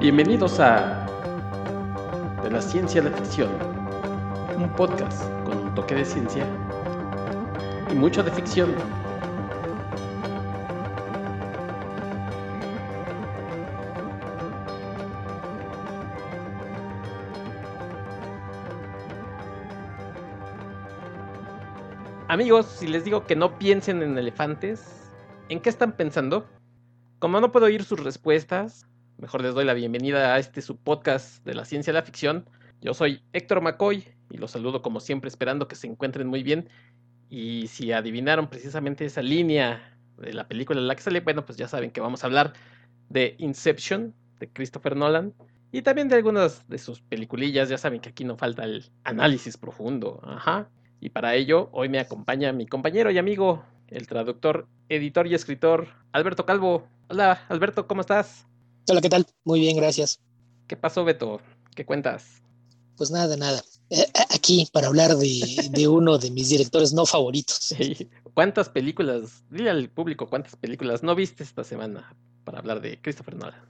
Bienvenidos a De la Ciencia a la Ficción, un podcast con un toque de ciencia y mucho de ficción. Amigos, si les digo que no piensen en elefantes, ¿en qué están pensando? Como no puedo oír sus respuestas, mejor les doy la bienvenida a este subpodcast de la ciencia y la ficción. Yo soy Héctor McCoy y los saludo como siempre esperando que se encuentren muy bien. Y si adivinaron precisamente esa línea de la película en la que sale, bueno, pues ya saben que vamos a hablar de Inception, de Christopher Nolan, y también de algunas de sus peliculillas. Ya saben que aquí no falta el análisis profundo. Ajá. Y para ello, hoy me acompaña mi compañero y amigo, el traductor, editor y escritor, Alberto Calvo. Hola, Alberto, ¿cómo estás? Hola, ¿qué tal? Muy bien, gracias. ¿Qué pasó, Beto? ¿Qué cuentas? Pues nada, nada. Eh, aquí para hablar de, uno de mis directores no favoritos. ¿Cuántas películas, dile al público cuántas películas no viste esta semana para hablar de Christopher Nolan?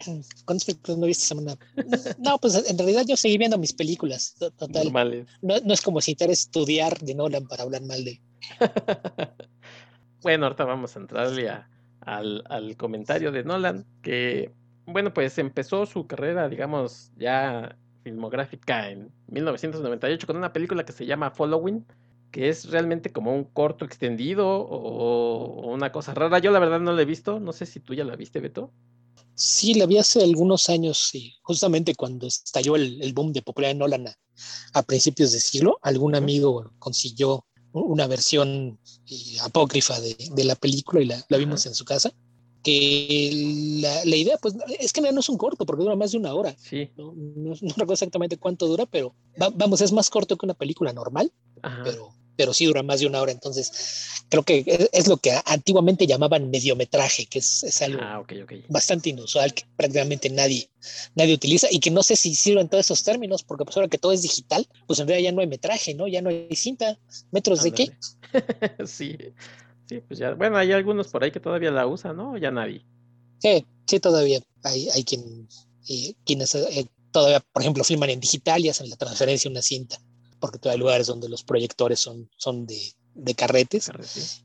¿Cuántas películas no viste esta semana? No, pues en realidad yo seguí viendo mis películas. Total. Normales. No, no es como si te estudiar de Nolan para hablar mal de. bueno, ahorita vamos a entrarle a, al, comentario de Nolan, que, bueno, pues empezó su carrera, digamos, ya filmográfica en 1998 con una película que se llama Following, que es realmente como un corto extendido o, una cosa rara. Yo la verdad no la he visto, no sé si tú ya la viste, Beto. Sí, la vi hace algunos años, sí. justamente cuando estalló el, boom de popularidad de Nolan a, principios de siglo, algún amigo consiguió una versión eh, apócrifa de, la película y la, vimos en su casa. Que la, idea, pues, es que no es un corto, porque dura más de una hora. Sí. No, recuerdo exactamente cuánto dura, pero vamos, es más corto que una película normal, pero pero sí dura más de una hora. Entonces, creo que es lo que antiguamente llamaban mediometraje, que es, algo ah, bastante inusual que prácticamente nadie, nadie utiliza y que no sé si sirven todos esos términos, porque pues ahora que todo es digital, pues en realidad ya no hay metraje, ¿no? Ya no hay cinta. ¿Metros de qué? sí, sí, pues ya, bueno, hay algunos por ahí que todavía la usan, ¿no? Ya nadie. Sí, sí, todavía hay, hay quien, eh, quienes eh, todavía, por ejemplo, filman en digital y hacen la transferencia a una cinta porque todavía hay lugares donde los proyectores son, son de, de carretes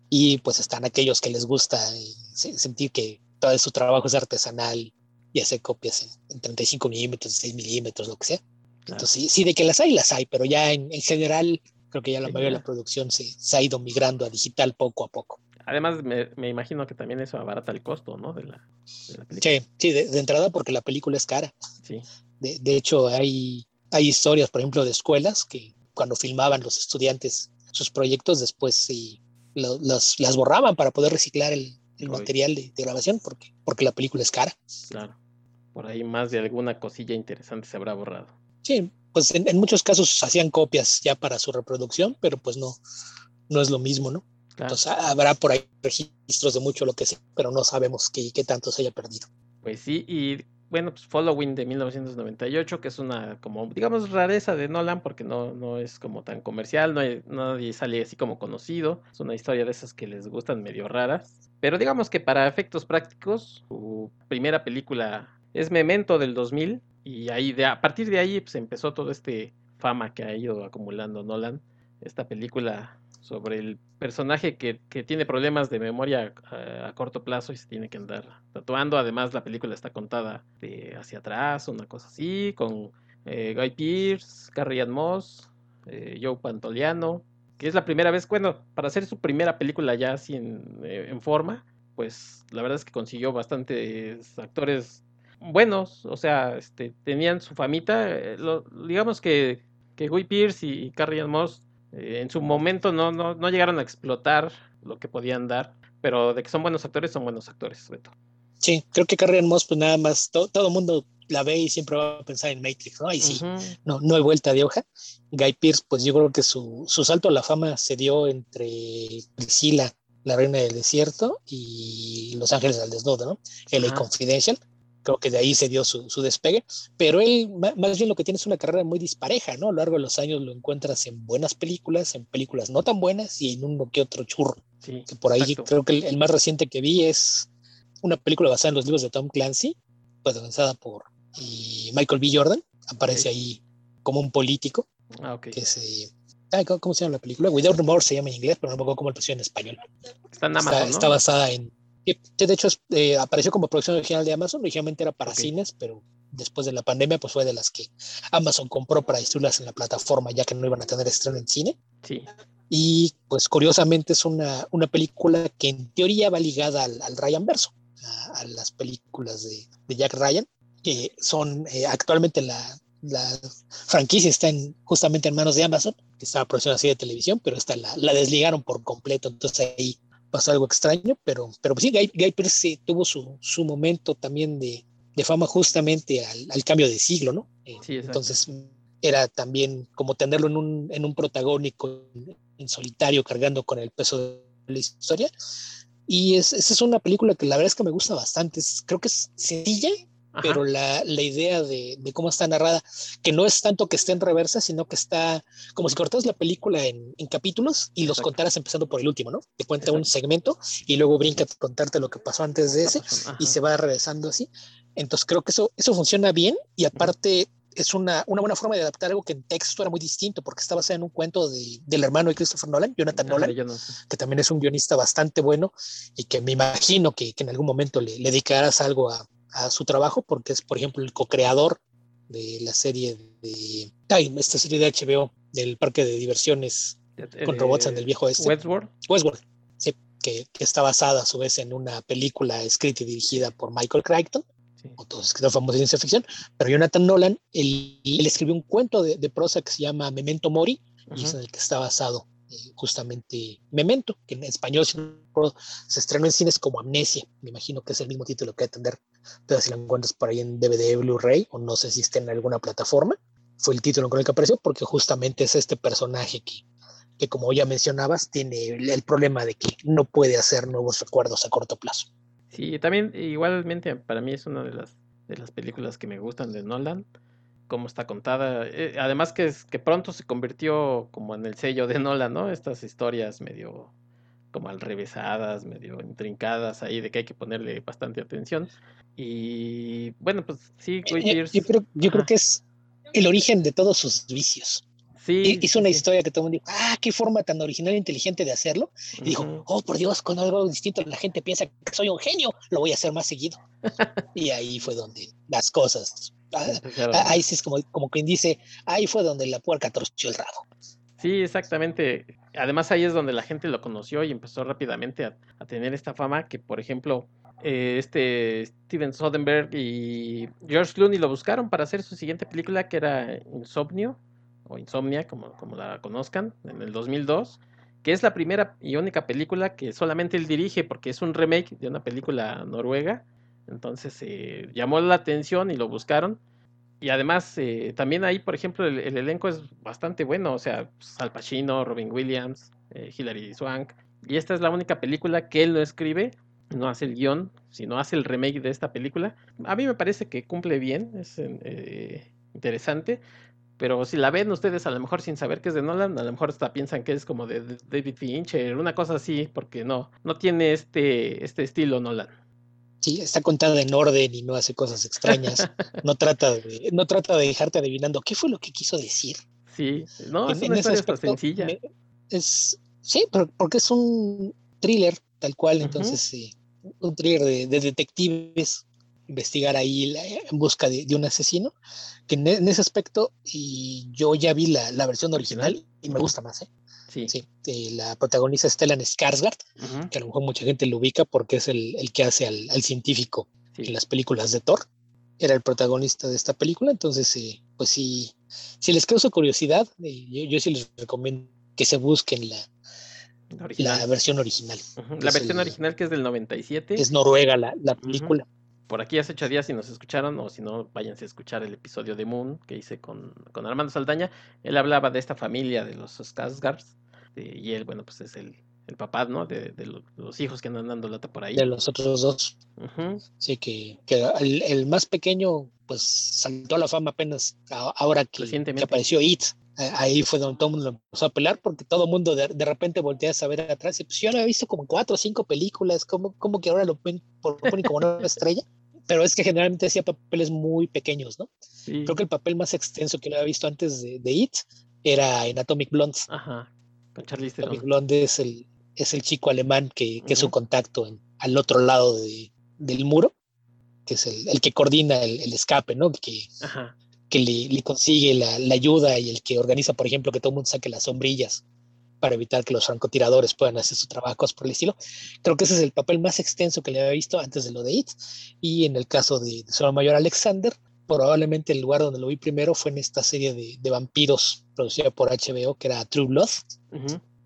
y pues están aquellos que les gusta eh, sentir que todo su trabajo es artesanal y hace copias en, 35 milímetros, 6 milímetros, lo que sea. Entonces sí, sí, de que las hay, las hay, pero ya en, en general creo que ya la mayoría de la producción se, se, ha ido migrando a digital poco a poco. Además, me, me, imagino que también eso abarata el costo, ¿no? De la, de la película. Sí, sí de, entrada porque la película es cara. Sí. De, de hecho, hay, hay historias, por ejemplo, de escuelas que cuando filmaban los estudiantes sus proyectos, después sí las borraban para poder reciclar el, material de, grabación porque, porque la película es cara. Claro. Por ahí más de alguna cosilla interesante se habrá borrado. Sí, pues en, muchos casos hacían copias ya para su reproducción, pero pues no, no es lo mismo, ¿no? Entonces habrá por ahí registros de mucho lo que sea, pero no sabemos qué, qué tanto se haya perdido. Pues sí, y bueno, pues Following de 1998, que es una como, digamos, rareza de Nolan, porque no, no es como tan comercial, no hay, nadie sale así como conocido, es una historia de esas que les gustan medio raras, pero digamos que para efectos prácticos, su primera película es Memento del 2000, y ahí de, a partir de ahí pues empezó todo este fama que ha ido acumulando Nolan, esta película sobre el personaje que, tiene problemas de memoria eh, a, corto plazo y se tiene que andar tatuando. Además, la película está contada de hacia atrás, una cosa así, con eh, Guy Pearce, Carrie Ann Moss, eh, Joe Pantoliano, que es la primera vez, bueno, para hacer su primera película ya así en, forma, pues la verdad es que consiguió bastantes actores buenos, o sea, este, tenían su famita, digamos que, que Guy Pearce y Carrie Ann Moss eh, en su momento no, no, no llegaron a explotar lo que podían dar, pero de que son buenos actores, son buenos actores, Beto. Sí, creo que Carrie Moss, pues nada más, todo el mundo la ve y siempre va a pensar en Matrix, ¿no? Y sí, no, no hay vuelta de hoja. Guy Pierce, pues yo creo que su, su salto a la fama se dio entre Priscila, la reina del desierto, y Los Ángeles al desnudo, ¿no? El Confidential creo que de ahí se dio su, despegue, pero él más bien lo que tiene es una carrera muy dispareja, ¿no? A lo largo de los años lo encuentras en buenas películas, en películas no tan buenas y en uno que otro churro. que por ahí creo que el, más reciente que vi es una película basada en los libros de Tom Clancy, protagonizada por Michael B. Jordan. Aparece ahí como un político. Ah, que se, ¿Cómo se llama la película? Without Remorse se llama en inglés, pero no me acuerdo cómo lo pusieron en español. Está en Amazon, está, basada en... De hecho, eh, apareció como producción original de Amazon. Originalmente era para cines, pero después de la pandemia, pues fue de las que Amazon compró para distribuirlas en la plataforma, ya que no iban a tener estreno en cine. Sí. Y pues curiosamente es una, una película que en teoría va ligada al, Ryan verso, a, las películas de, de, Jack Ryan, que son eh, actualmente la, la, franquicia está en, justamente en manos de Amazon, que estaba produciendo así de televisión, pero esta la, la, desligaron por completo, entonces ahí pasó algo extraño, pero, pero pues sí, Guy, Guy Pearce tuvo su, su momento también de, de fama justamente al, al, cambio de siglo, ¿no? Sí, entonces era también como tenerlo en un, en un protagónico en solitario cargando con el peso de la historia. Y es, esa es una película que la verdad es que me gusta bastante. creo que es sencilla, pero la, la idea de, de, cómo está narrada, que no es tanto que esté en reversa, sino que está como si cortaras la película en, en capítulos y los contaras empezando por el último, ¿no? Te cuenta un segmento y luego brinca a contarte lo que pasó antes de ese y se va regresando así. Entonces creo que eso, eso funciona bien y aparte es una, una, buena forma de adaptar algo que en texto era muy distinto, porque está basado en un cuento de, del hermano de Christopher Nolan, Jonathan Nolan, que también es un guionista bastante bueno y que me imagino que, que en algún momento le, le dedicarás algo a, a, su trabajo, porque es, por ejemplo, el co-creador de la serie de. Ay, esta serie de HBO, del parque de diversiones con robots en el viejo. Westworld. Westworld, sí, que, que está basada a su vez en una película escrita y dirigida por Michael Crichton o todos escritores famosos de ciencia ficción, pero Jonathan Nolan, él, él escribió un cuento de, de, prosa que se llama Memento Mori, y es en el que está basado eh, justamente Memento, que en español se estrenó en cines como Amnesia, me imagino que es el mismo título que atender, pero si lo encuentras por ahí en DVD, Blu-ray, o no sé si está en alguna plataforma, fue el título con el que apareció, porque justamente es este personaje que, que como ya mencionabas, tiene el problema de que no puede hacer nuevos recuerdos a corto plazo. Sí, también igualmente para mí es una de las, de las películas que me gustan de Nolan, cómo está contada. Eh, además que, es, que pronto se convirtió como en el sello de Nolan, ¿no? Estas historias medio como alrevesadas, medio intrincadas ahí, de que hay que ponerle bastante atención. Y bueno, pues sí, yo, yo, creo, yo creo que es el origen de todos sus vicios. Sí, hizo una historia que todo el mundo dijo, ah, qué forma tan original e inteligente de hacerlo. Y dijo, oh, por Dios, con algo distinto la gente piensa que soy un genio, lo voy a hacer más seguido. y ahí fue donde las cosas, ah, ah, ahí sí es como, como quien dice, ahí fue donde la puerca torció el rabo. Sí, exactamente. Además ahí es donde la gente lo conoció y empezó rápidamente a, tener esta fama que, por ejemplo, eh, este Steven Soderbergh y George Clooney lo buscaron para hacer su siguiente película que era Insomnio o Insomnia, como, como la conozcan, en el 2002, que es la primera y única película que solamente él dirige porque es un remake de una película noruega. Entonces eh, llamó la atención y lo buscaron. Y además, eh, también ahí, por ejemplo, el, elenco es bastante bueno. O sea, pues, Al Pacino, Robin Williams, eh, Hilary Swank. Y esta es la única película que él no escribe, no hace el guion, sino hace el remake de esta película. A mí me parece que cumple bien, es interesante. Pero si la ven ustedes a lo mejor sin saber que es de Nolan, a lo mejor hasta piensan que es como de David Fincher, una cosa así, porque no, no tiene este, este estilo Nolan. Sí, está contada en orden y no hace cosas extrañas. no, trata de, no trata de dejarte adivinando qué fue lo que quiso decir. Sí, no, es una historia sencilla. es, sí, porque es un thriller tal cual, entonces un thriller de, de detectives investigar ahí en busca de, un asesino, que en, ese aspecto y yo ya vi la, la, versión original y me gusta más, ¿eh? Sí. sí eh, la protagonista Stellan Skarsgård, que a lo mejor mucha gente lo ubica porque es el, el que hace al, al científico en las películas de Thor. Era el protagonista de esta película, entonces, eh, pues sí, si les causa curiosidad, eh, yo, yo, sí les recomiendo que se busquen la, la versión original. La versión original que es del 97. Es noruega la, la película por aquí hace ocho días si nos escucharon o si no, váyanse a escuchar el episodio de Moon que hice con, con Armando Saldaña. Él hablaba de esta familia de los Skarsgårds y él, bueno, pues es el, el papá, ¿no? De, de, los hijos que andan dando lata por ahí. De los otros dos. Sí, que, que el, el, más pequeño, pues saltó a la fama apenas ahora que, que apareció It. Ahí fue donde todo el mundo empezó a pelar porque todo el mundo de, de, repente voltea a saber atrás y pues yo no he visto como cuatro o cinco películas, como, como que ahora lo ven por, como una estrella? pero es que generalmente hacía papeles muy pequeños, ¿no? Creo que el papel más extenso que lo había visto antes de, It era en Atomic Blonde. Ajá, con Charlize Atomic Blonde es el, es el chico alemán que, que es su contacto en, al otro lado de, del muro, que es el, el que coordina el, el, escape, ¿no? Que, que le, le consigue la, la, ayuda y el que organiza, por ejemplo, que todo el mundo saque las sombrillas para evitar que los francotiradores puedan hacer su trabajo, cosas por el estilo. Creo que ese es el papel más extenso que le había visto antes de lo de It. Y en el caso de, de Mayor Alexander, probablemente el lugar donde lo vi primero fue en esta serie de, de vampiros producida por HBO, que era True Blood,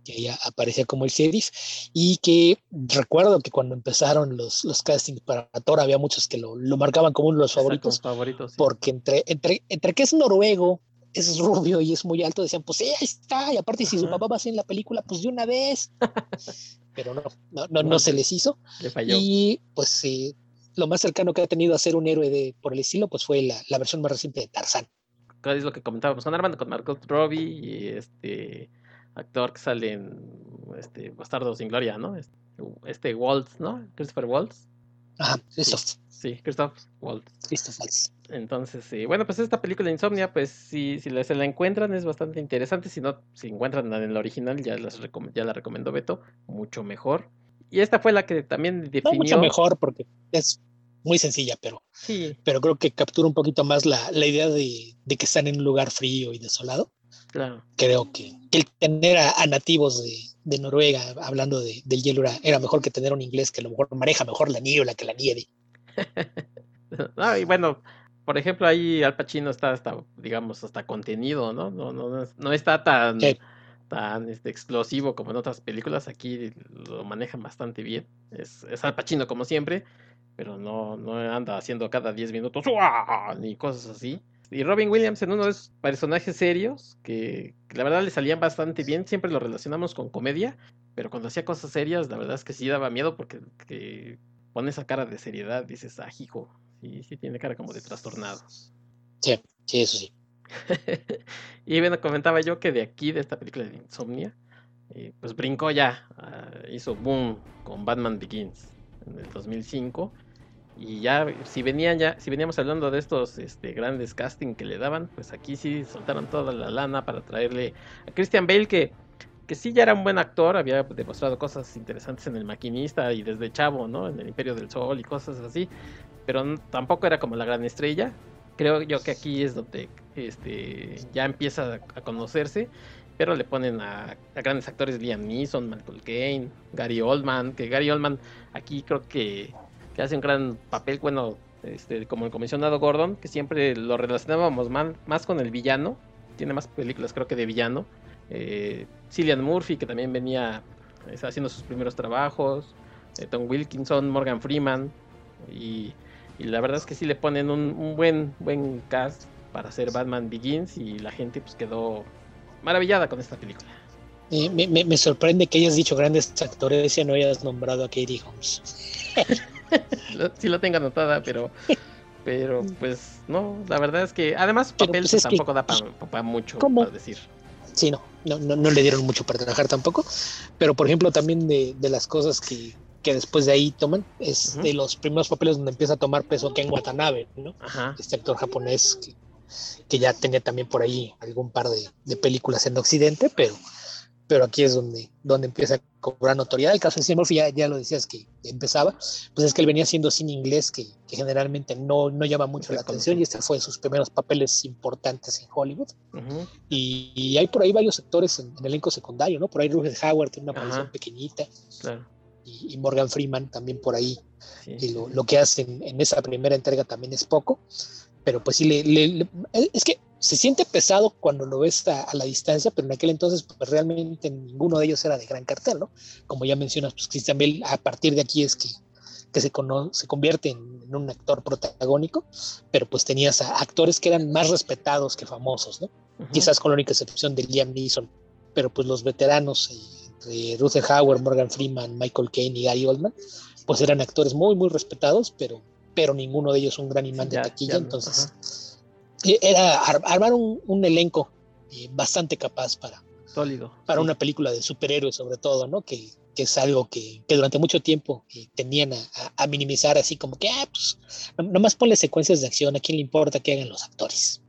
que ya aparecía como el sheriff, y que recuerdo que cuando empezaron los, los castings para Thor había muchos que lo, lo marcaban como uno de los favoritos, favoritos porque entre, entre, entre que es noruego, es rubio y es muy alto, decían, pues sí, ahí está, y aparte si su papá va a ser en la película, pues de una vez. Pero no, no, no, no se les hizo. Y pues sí, lo más cercano que ha tenido a ser un héroe de, por el estilo, pues fue la, la versión más reciente de Tarzán. Es lo que comentábamos con Armando, con Margot Robbie y este actor que sale en este Bastardo sin Gloria, ¿no? Este, este Waltz, ¿no? Christopher Waltz. Ajá, Christoph. Sí, Christoph Waltz. Christoph Waltz. Entonces, sí. bueno, pues esta película de Insomnia, pues si, si se la encuentran es bastante interesante. Si no, si encuentran en la original, ya, las ya la recomendó Beto, mucho mejor. Y esta fue la que también definió. mucho mejor porque es muy sencilla, pero, sí. pero creo que captura un poquito más la, la idea de, de, que están en un lugar frío y desolado. Claro. Creo que, el tener a, nativos de, de, Noruega hablando de, del hielo era, era, mejor que tener un inglés que a lo mejor maneja mejor la niebla que la nieve. no, y bueno, por ejemplo, ahí Al Pacino está hasta, digamos, hasta contenido, ¿no? No, no, no está tan tan este, explosivo como en otras películas. Aquí lo manejan bastante bien. Es, es Al Pacino como siempre, pero no, no anda haciendo cada 10 minutos ni cosas así. Y Robin Williams en uno de esos personajes serios que, la verdad le salían bastante bien. Siempre lo relacionamos con comedia, pero cuando hacía cosas serias, la verdad es que sí daba miedo porque que pone esa cara de seriedad. Dices, ah, hijo, sí, sí tiene cara como de trastornado. Sí, sí, eso sí. y bueno, comentaba yo que de aquí, de esta película de Insomnia, eh, pues brincó ya, ah, hizo boom con Batman Begins en el 2005. Y ya, si venían ya, si veníamos hablando de estos este, grandes casting que le daban, pues aquí sí soltaron toda la lana para traerle a Christian Bale, que, que sí ya era un buen actor, había demostrado cosas interesantes en El Maquinista y desde Chavo, ¿no? En El Imperio del Sol y cosas así, pero tampoco era como la gran estrella creo yo que aquí es donde este, ya empieza a conocerse, pero le ponen a, grandes actores, Liam Neeson, Michael Caine, Gary Oldman, que Gary Oldman aquí creo que, hace un gran papel, bueno, este, como el comisionado Gordon, que siempre lo relacionábamos más, con el villano, tiene más películas creo que de villano, eh, Cillian Murphy, que también venía haciendo sus primeros trabajos, eh, Tom Wilkinson, Morgan Freeman, y y la verdad es que sí le ponen un, buen, buen cast para hacer Batman Begins y la gente pues quedó maravillada con esta película. me, sorprende que hayas dicho grandes actores y no hayas nombrado a Katie Holmes. sí lo tengo anotada, pero pero pues no, la verdad es que además su papel pues, tampoco da para mucho para decir. Sí, no, no, no, le dieron mucho para trabajar tampoco, pero por ejemplo también de, de las cosas que, que después de ahí toman, es de los primeros papeles donde empieza a tomar peso Ken Watanabe, ¿no? Este actor japonés que, ya tenía también por ahí algún par de, películas en Occidente, pero, pero aquí es donde, donde empieza a cobrar notoriedad. El caso de Murphy ya, ya lo decías que empezaba, pues es que él venía siendo sin inglés, que, generalmente no, no llama mucho la atención, y este fue de sus primeros papeles importantes en Hollywood. y, hay por ahí varios actores en, el elenco secundario, ¿no? Por ahí Rutger Howard tiene una aparición pequeñita. Claro y, Morgan Freeman también por ahí. y lo, lo, que hacen en esa primera entrega también es poco, pero pues sí, le, es que se siente pesado cuando lo ves a, la distancia, pero en aquel entonces pues realmente ninguno de ellos era de gran cartel, ¿no? Como ya mencionas, pues Christian Bale a partir de aquí es que, que se, se convierte en, un actor protagónico, pero pues tenías a actores que eran más respetados que famosos, ¿no? Quizás con la única excepción de Liam Neeson, pero pues los veteranos de Ruther Hauer, Morgan Freeman, Michael Caine y Gary Oldman, pues eran actores muy, muy respetados, pero, pero ninguno de ellos un gran imán de taquilla. entonces, eh, era armar un, elenco eh, bastante capaz para, Sólido, para una película de superhéroes, sobre todo, ¿no? Que, que es algo que, que durante mucho tiempo eh, tenían a, a, minimizar así como que, ah, pues, nomás ponle secuencias de acción, ¿a quién le importa que hagan los actores?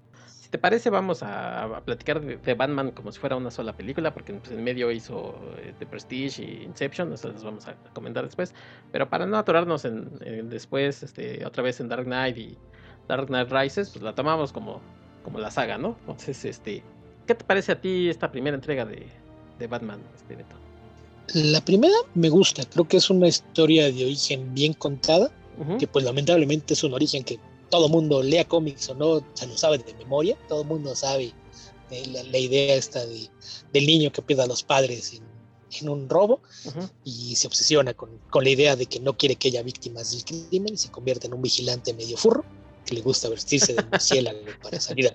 Te parece, vamos a, a platicar de, de, Batman como si fuera una sola película, porque pues, en medio hizo eh, The Prestige y Inception, eso las vamos a comentar después, pero para no atorarnos en, en después, este, otra vez en Dark Knight y Dark Knight Rises, pues la tomamos como, como la saga, ¿no? Entonces, este, ¿qué te parece a ti esta primera entrega de, de Batman, este Beto? La primera me gusta, creo que es una historia de origen bien contada, uh -huh. que pues lamentablemente es un origen que todo mundo lea cómics o no, se lo sabe de memoria, todo mundo sabe eh, la, la, idea esta de, del niño que pierde a los padres en, en un robo uh -huh. y se obsesiona con, con, la idea de que no quiere que haya víctimas del crimen y se convierte en un vigilante medio furro que le gusta vestirse de murciélago para salir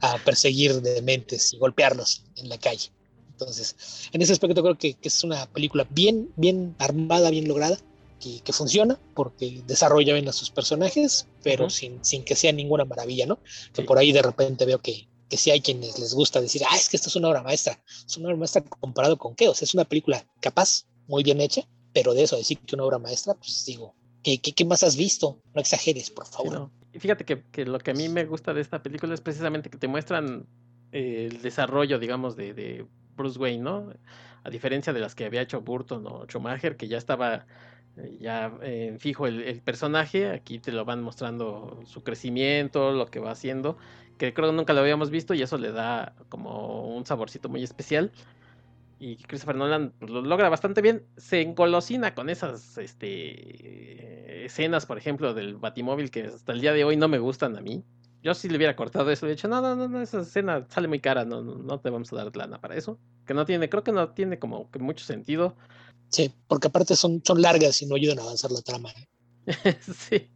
a, a perseguir dementes y golpearlos en la calle. Entonces, en ese aspecto creo que, que, es una película bien, bien armada, bien lograda, que, que funciona porque desarrolla bien a sus personajes, pero uh -huh. sin, sin, que sea ninguna maravilla, ¿no? Sí. Que por ahí de repente veo que, que sí hay quienes les gusta decir, ah, es que esto es una obra maestra. Es una obra maestra comparado con qué? O sea, es una película capaz, muy bien hecha, pero de eso decir que una obra maestra, pues digo, ¿qué, qué, qué más has visto? No exageres, por favor. Sí, no. Y fíjate que, que, lo que a mí me gusta de esta película es precisamente que te muestran eh, el desarrollo, digamos, de, de Bruce Wayne, ¿no? A diferencia de las que había hecho Burton o Schumacher, que ya estaba ya eh, fijo el, el, personaje, aquí te lo van mostrando su crecimiento, lo que va haciendo, que creo que nunca lo habíamos visto y eso le da como un saborcito muy especial. Y Christopher Nolan pues, lo logra bastante bien. Se engolosina con esas este, escenas, por ejemplo, del Batimóvil que hasta el día de hoy no me gustan a mí yo sí le hubiera cortado eso, le he dicho, no, no, no, no, esa escena sale muy cara, no, no, no te vamos a dar lana para eso. Que no tiene, creo que no tiene como que mucho sentido. Sí, porque aparte son, son largas y no ayudan a avanzar la trama. ¿eh? sí.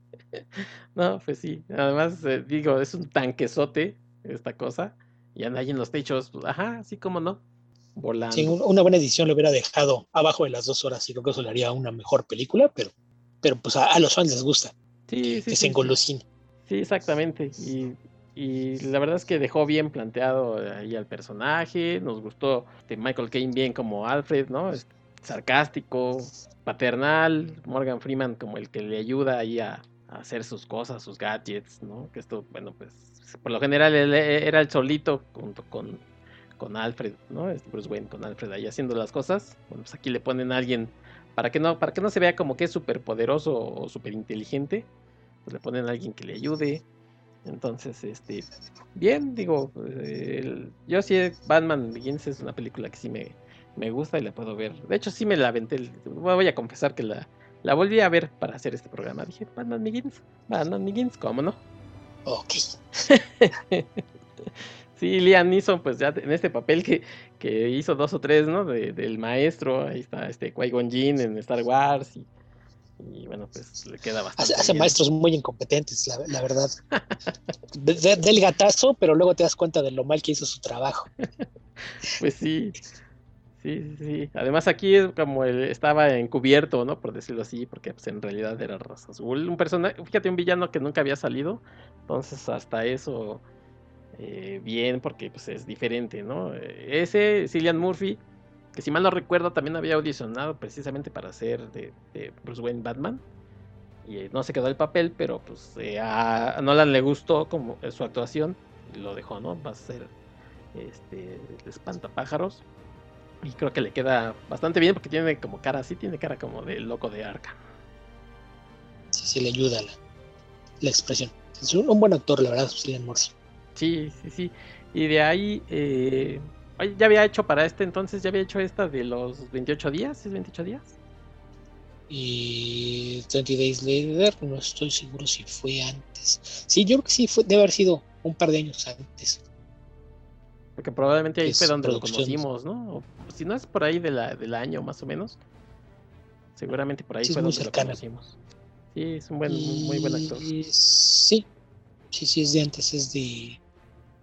No, pues sí. Además, eh, digo, es un tanquesote esta cosa. Y anda ahí en los techos, pues, ajá, así como no. Volando. Sí, una buena edición lo hubiera dejado abajo de las dos horas y creo que eso le haría una mejor película, pero, pero pues a, a los fans les gusta. Sí, sí, que sí, se engolosine. Sí. Exactamente. Y, y, la verdad es que dejó bien planteado ahí al personaje. Nos gustó de Michael Caine bien como Alfred, ¿no? Es sarcástico, paternal. Morgan Freeman como el que le ayuda ahí a, hacer sus cosas, sus gadgets, ¿no? Que esto, bueno, pues por lo general él era el solito junto con, con Alfred, ¿no? Bruce Wayne con Alfred ahí haciendo las cosas. Bueno, pues aquí le ponen a alguien para que no, para que no se vea como que es súper poderoso o súper inteligente pues le ponen a alguien que le ayude. Entonces, este, bien, digo, el, yo sí, Batman Begins es una película que sí me, me gusta y la puedo ver. De hecho, sí me la aventé, voy a confesar que la, la volví a ver para hacer este programa. Dije, Batman Begins, Batman Begins, ¿cómo no? Ok. sí, Liam Neeson, pues ya en este papel que, que hizo dos o tres, ¿no? De, del maestro, ahí está este Qui-Gon Jinn en Star Wars y y bueno, pues le queda bastante. Hace, hace maestros muy incompetentes, la, la verdad. de, de, del gatazo, pero luego te das cuenta de lo mal que hizo su trabajo. pues sí. Sí, sí. Además aquí es como él estaba encubierto, ¿no? Por decirlo así, porque pues, en realidad era raza azul. Un personaje, fíjate, un villano que nunca había salido. Entonces hasta eso eh, bien, porque pues es diferente, ¿no? Ese, Cillian Murphy, que si mal no recuerdo también había audicionado precisamente para hacer de, Bruce Wayne Batman y eh, no se quedó el papel pero pues eh, a Nolan le gustó como eh, su actuación y lo dejó no va a ser este el espantapájaros y creo que le queda bastante bien porque tiene como cara así tiene cara como de loco de arca sí sí le ayuda la, la expresión es un, un, buen actor la verdad Cillian Murphy sí sí sí y de ahí eh, ya había hecho para este entonces, ya había hecho esta de los 28 días, ¿es 28 días? Y 20 Days Later, no estoy seguro si fue antes. Sí, yo creo que sí, fue, debe haber sido un par de años antes. Porque probablemente ahí fue donde lo conocimos, ¿no? O, si no es por ahí de la, del año más o menos, seguramente por ahí sí, fue donde lo conocimos. Sí, es un buen, y... muy buen actor. Sí, sí, sí, es de antes, es de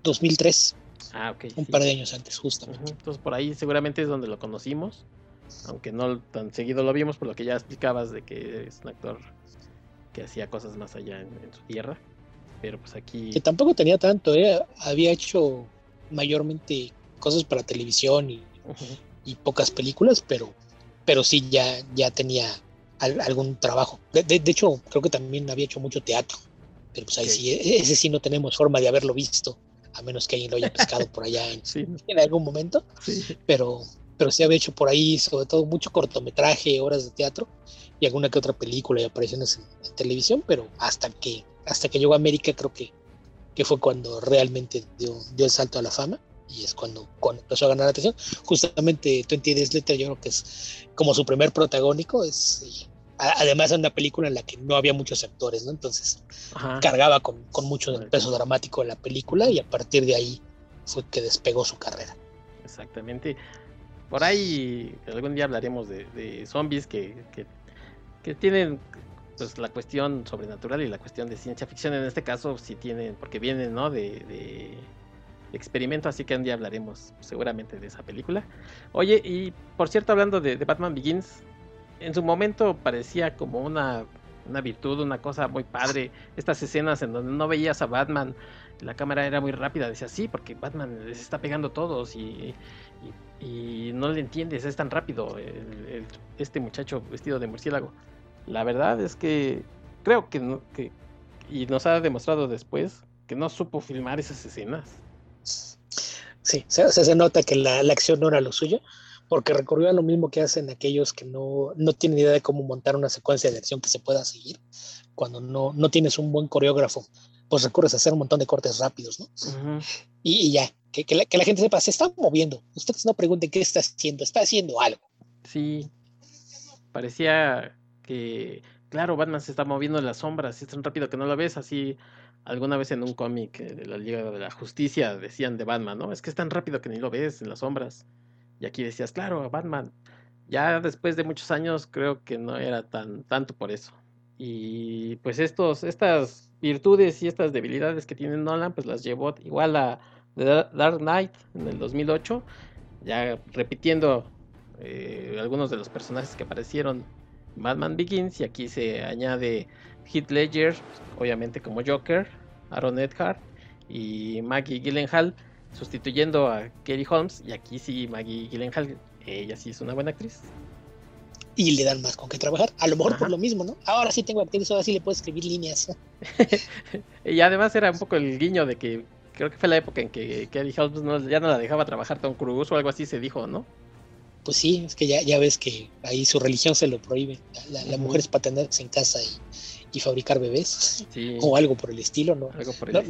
2003. Ah, ok. Un sí. par de años antes, justamente. Uh -huh. Entonces por ahí seguramente es donde lo conocimos, aunque no tan seguido lo vimos por lo que ya explicabas de que es un actor que hacía cosas más allá en, en su tierra. Pero pues aquí... Que tampoco tenía tanto, ¿eh? Había hecho mayormente cosas para televisión y, uh -huh. y pocas películas, pero, pero sí ya, ya tenía algún trabajo. De, hecho, creo que también había hecho mucho teatro, pero pues ahí sí, e, ese sí no tenemos forma de haberlo visto, a menos que alguien lo haya pescado por allá en, en algún momento, pero, pero sí había hecho por ahí, sobre todo mucho cortometraje, horas de teatro y alguna que otra película y apariciones en, televisión, pero hasta que, hasta que llegó a América creo que, que fue cuando realmente dio, dio el salto a la fama y es cuando, cuando empezó a ganar atención. Justamente Twenty Days Later yo creo que es como su primer protagónico, es además de una película en la que no había muchos actores, ¿no? Entonces cargaba con, con mucho peso dramático en la película y a partir de ahí fue que despegó su carrera. Exactamente. Por ahí algún día hablaremos de, zombies que, que, tienen pues la cuestión sobrenatural y la cuestión de ciencia ficción en este caso sí tienen, porque vienen, ¿no? de experimento, así que un día hablaremos seguramente de esa película. Oye, y por cierto, hablando de, Batman Begins, en su momento parecía como una, una, virtud, una cosa muy padre. Estas escenas en donde no veías a Batman, la cámara era muy rápida, decía sí, porque Batman les está pegando todos y, y, no le entiendes, es tan rápido este muchacho vestido de murciélago. La verdad es que creo que, que, y nos ha demostrado después, que no supo filmar esas escenas. Sí, se, se nota que la, acción no era lo suyo, porque recurrió a lo mismo que hacen aquellos que no, no tienen idea de cómo montar una secuencia de acción que se pueda seguir. Cuando no, no tienes un buen coreógrafo, pues recurres a hacer un montón de cortes rápidos, ¿no? y, ya, que, que, la, que, la, gente sepa, se está moviendo. Ustedes no pregunten qué está haciendo, está haciendo algo. Sí, parecía que, claro, Batman se está moviendo en las sombras, es tan rápido que no lo ves, así alguna vez en un cómic de la Liga de la Justicia decían de Batman, ¿no? Es que es tan rápido que ni lo ves en las sombras. Y aquí decías, claro, Batman. Ya después de muchos años creo que no era tan tanto por eso. Y pues estos, estas virtudes y estas debilidades que tiene Nolan, pues las llevó igual a Dark Knight en el 2008, ya repitiendo eh, algunos de los personajes que aparecieron Batman Begins y aquí se añade Heath Ledger, obviamente como Joker, Aaron Eckhart y Maggie Gyllenhaal sustituyendo a Katie Holmes y aquí sí Maggie Gyllenhaal, ella sí es una buena actriz. Y le dan más con qué trabajar, a lo mejor por lo mismo, ¿no? Ahora sí tengo actriz, ahora sí le puedo escribir líneas. y además era un poco el guiño de que creo que fue la época en que Katie Holmes ya no la dejaba trabajar Tom Cruise o algo así se dijo, ¿no? Pues sí, es que ya, ya ves que ahí su religión se lo prohíbe. La, mujer es para tenerse en casa y, y fabricar bebés o algo por el estilo, ¿no?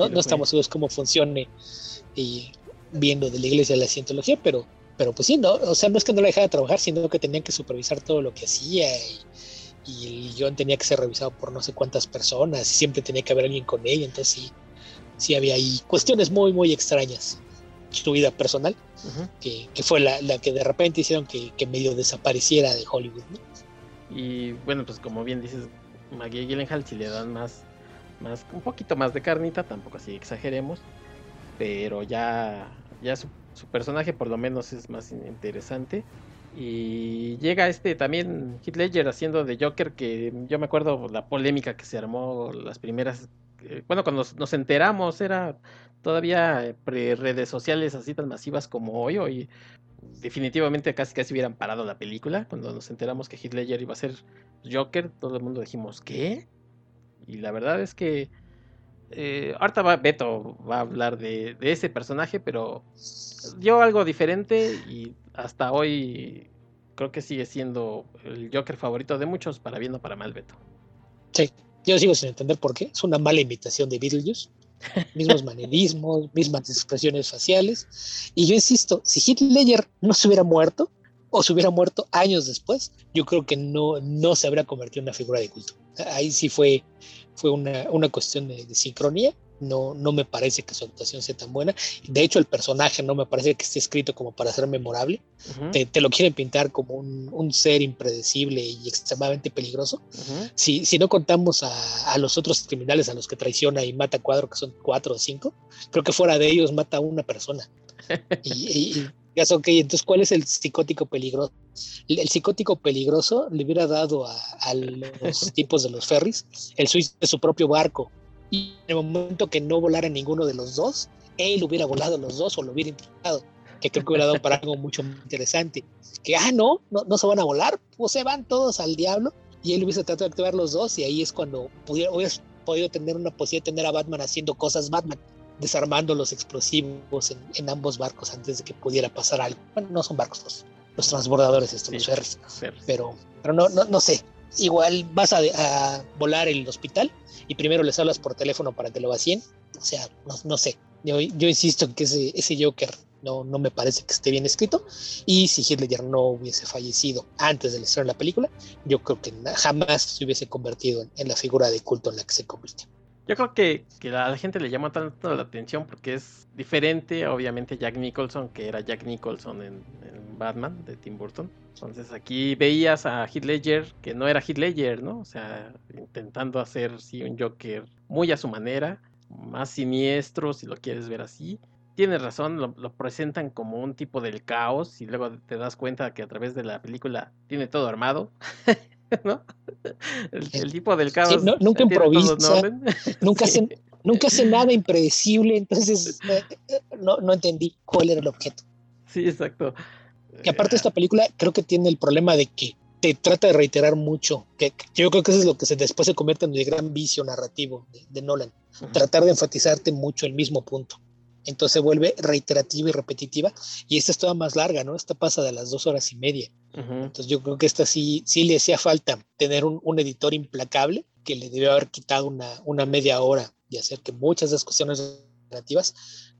no, estamos seguros cómo funcione y viendo de la iglesia de la cientología, pero, pero pues sí, no, o sea, no es que no la dejara trabajar, sino que tenían que supervisar todo lo que hacía y, el guion tenía que ser revisado por no sé cuántas personas y siempre tenía que haber alguien con ella, entonces sí, sí había ahí cuestiones muy, muy extrañas su vida personal, que, fue la, que de repente hicieron que, que medio desapareciera de Hollywood. Y bueno, pues como bien dices, Maggie Gyllenhaal si le dan más, más, un poquito más de carnita, tampoco así exageremos, pero ya, ya su, personaje por lo menos es más interesante. Y llega este también Heath Ledger haciendo de Joker, que yo me acuerdo la polémica que se armó las primeras, eh, bueno, cuando nos, enteramos era todavía pre redes sociales así tan masivas como hoy, hoy definitivamente casi casi hubieran parado la película cuando nos enteramos que Heath Ledger iba a ser Joker, todo el mundo dijimos, ¿qué? Y la verdad es que eh, ahorita va, Beto va a hablar de, ese personaje, pero dio algo diferente y hasta hoy creo que sigue siendo el Joker favorito de muchos, para bien o para mal, Beto. Sí, yo sigo sin entender por qué. Es una mala imitación de Beetlejuice. Mismos manerismos, mismas expresiones faciales. Y yo insisto, si Ledger no se hubiera muerto, o se hubiera muerto años después, yo creo que no, no se habría convertido en una figura de culto. Ahí sí fue, fue una, una cuestión de, sincronía. No, no me parece que su actuación sea tan buena. De hecho, el personaje no me parece que esté escrito como para ser memorable. te, lo quieren pintar como un, un, ser impredecible y extremadamente peligroso. si, si, no contamos a, a, los otros criminales a los que traiciona y mata cuatro, que son cuatro o cinco, creo que fuera de ellos mata a una persona. y, ok, entonces, ¿cuál es el psicótico peligroso? El, psicótico peligroso le hubiera dado a, los tipos de los ferries el suizo de su propio barco. Y en el momento que no volara ninguno de los dos, él hubiera volado los dos o lo hubiera intentado. que creo que hubiera dado para algo mucho más interesante. Que, ah, no, no, no se van a volar, pues se van todos al diablo. Y él hubiese tratado de activar los dos y ahí es cuando pudiera, hubieras podido tener una posibilidad de tener a Batman haciendo cosas Batman, desarmando los explosivos en, ambos barcos antes de que pudiera pasar algo. Bueno, no son barcos los, los transbordadores estos, los ferries. Pero, pero no, no, no sé. Igual vas a, a volar el hospital y primero les hablas por teléfono para que lo vacíen. O sea, no, no sé. Yo, insisto en que ese, ese Joker no, no me parece que esté bien escrito. Y si Ledger no hubiese fallecido antes del estreno de la película, yo creo que jamás se hubiese convertido en, la figura de culto en la que se convirtió. Yo creo que, que a la gente le llama tanto la atención porque es diferente, obviamente, Jack Nicholson, que era Jack Nicholson en, Batman de Tim Burton. Entonces aquí veías a Heath Ledger, que no era Heath Ledger, ¿no? O sea, intentando hacer sí, un Joker muy a su manera, más siniestro, si lo quieres ver así tienes razón, lo, presentan como un tipo del caos y luego te das cuenta que a través de la película tiene todo armado. ¿No? El, tipo del caos. nunca improvisa, nunca, hace, nunca hace nada impredecible, entonces eh, eh, no, no entendí cuál era el objeto. Sí, exacto. Que aparte esta película creo que tiene el problema de que te trata de reiterar mucho, que, yo creo que eso es lo que se, después se convierte en el gran vicio narrativo de, Nolan, tratar de enfatizarte mucho el mismo punto entonces se vuelve reiterativa y repetitiva, y esta es toda más larga, ¿no? Esta pasa de las dos horas y media. Entonces yo creo que esta sí, sí le hacía falta tener un, editor implacable que le debió haber quitado una, una, media hora y hacer que muchas de las cuestiones narrativas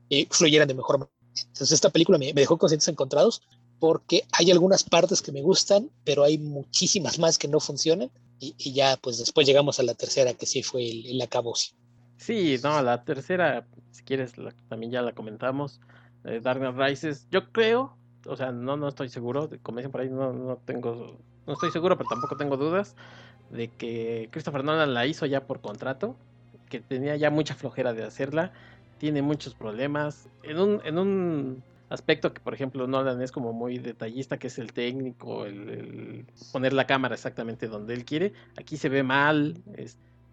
eh, fluyeran de mejor manera. Entonces esta película me, dejó conscientes encontrados porque hay algunas partes que me gustan, pero hay muchísimas más que no funcionan. Y, ya, pues después llegamos a la tercera, que sí fue el, el acabose. Sí, no, la tercera, si quieres, también ya la comentamos. Eh, Dark Knight Rises, yo creo, o sea, no, no estoy seguro, como dicen por ahí, no, no tengo, no estoy seguro, pero tampoco tengo dudas de que Christopher Nolan la hizo ya por contrato, que tenía ya mucha flojera de hacerla, tiene muchos problemas. En un, en un aspecto que, por ejemplo, Nolan es como muy detallista, que es el técnico, el, poner la cámara exactamente donde él quiere. Aquí se ve mal,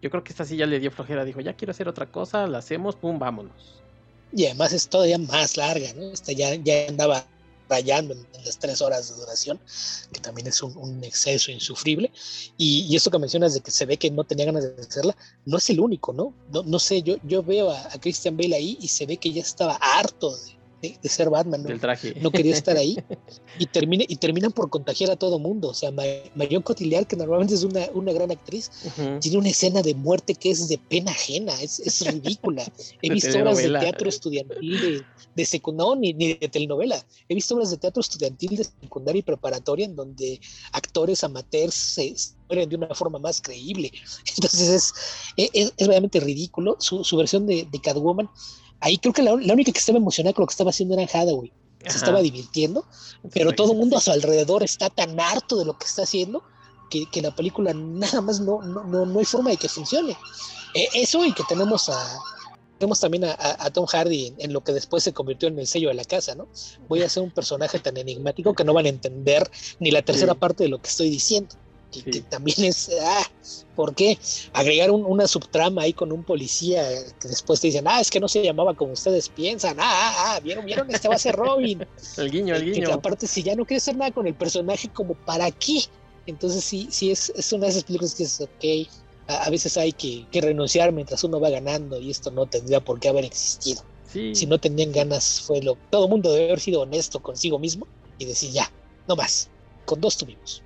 yo creo que esta sí ya le dio flojera, dijo, ya quiero hacer otra cosa, la hacemos, pum, vámonos. Y además es todavía más larga, ¿no? Esta ya, ya andaba rayando en, las tres horas de duración, que también es un, exceso insufrible. Y, esto que mencionas de que se ve que no tenía ganas de hacerla, no es el único, ¿no? No, no sé, yo, yo veo a, a Christian Bale ahí y se ve que ya estaba harto de, de, ser Batman, ¿no? traje. no quería estar ahí y, termine, y terminan por contagiar a todo mundo. O sea, Marion Cotillard, que normalmente es una, una gran actriz, tiene una escena de muerte que es de pena ajena, es, es ridícula. He visto obras de teatro estudiantil de, de secundaria, ni, ni, de telenovela, he visto obras de teatro estudiantil de secundaria y preparatoria en donde actores amateurs se mueren de una forma más creíble. Entonces es, es, es realmente ridículo. Su, su versión de, de Catwoman ahí creo que la, única que estaba emocionada con lo que estaba haciendo era Hathaway. Se estaba divirtiendo, pero todo el mundo a su alrededor está tan harto de lo que está haciendo que, que la película nada más no, no, no, no hay forma de que funcione. Eh, eso y que tenemos a, tenemos también a, a, Tom Hardy en, lo que después se convirtió en el sello de la casa, ¿no? Voy a ser un personaje tan enigmático que no van a entender ni la tercera parte de lo que estoy diciendo que, también es, ah, ¿por qué? Agregar una subtrama ahí con un policía que después te dicen, ah, es que no se llamaba como ustedes piensan, ah, ah, ah vieron, vieron, este va a ser Robin. el guiño, el guiño. Que, aparte, si ya no quieres hacer nada con el personaje, como para qué? Entonces sí, sí es, es una de esas películas que es, ok, a, veces hay que, que, renunciar mientras uno va ganando y esto no tendría por qué haber existido. Si no tenían ganas, fue lo, todo el mundo debe haber sido honesto consigo mismo y decir, ya, no más, con dos tuvimos.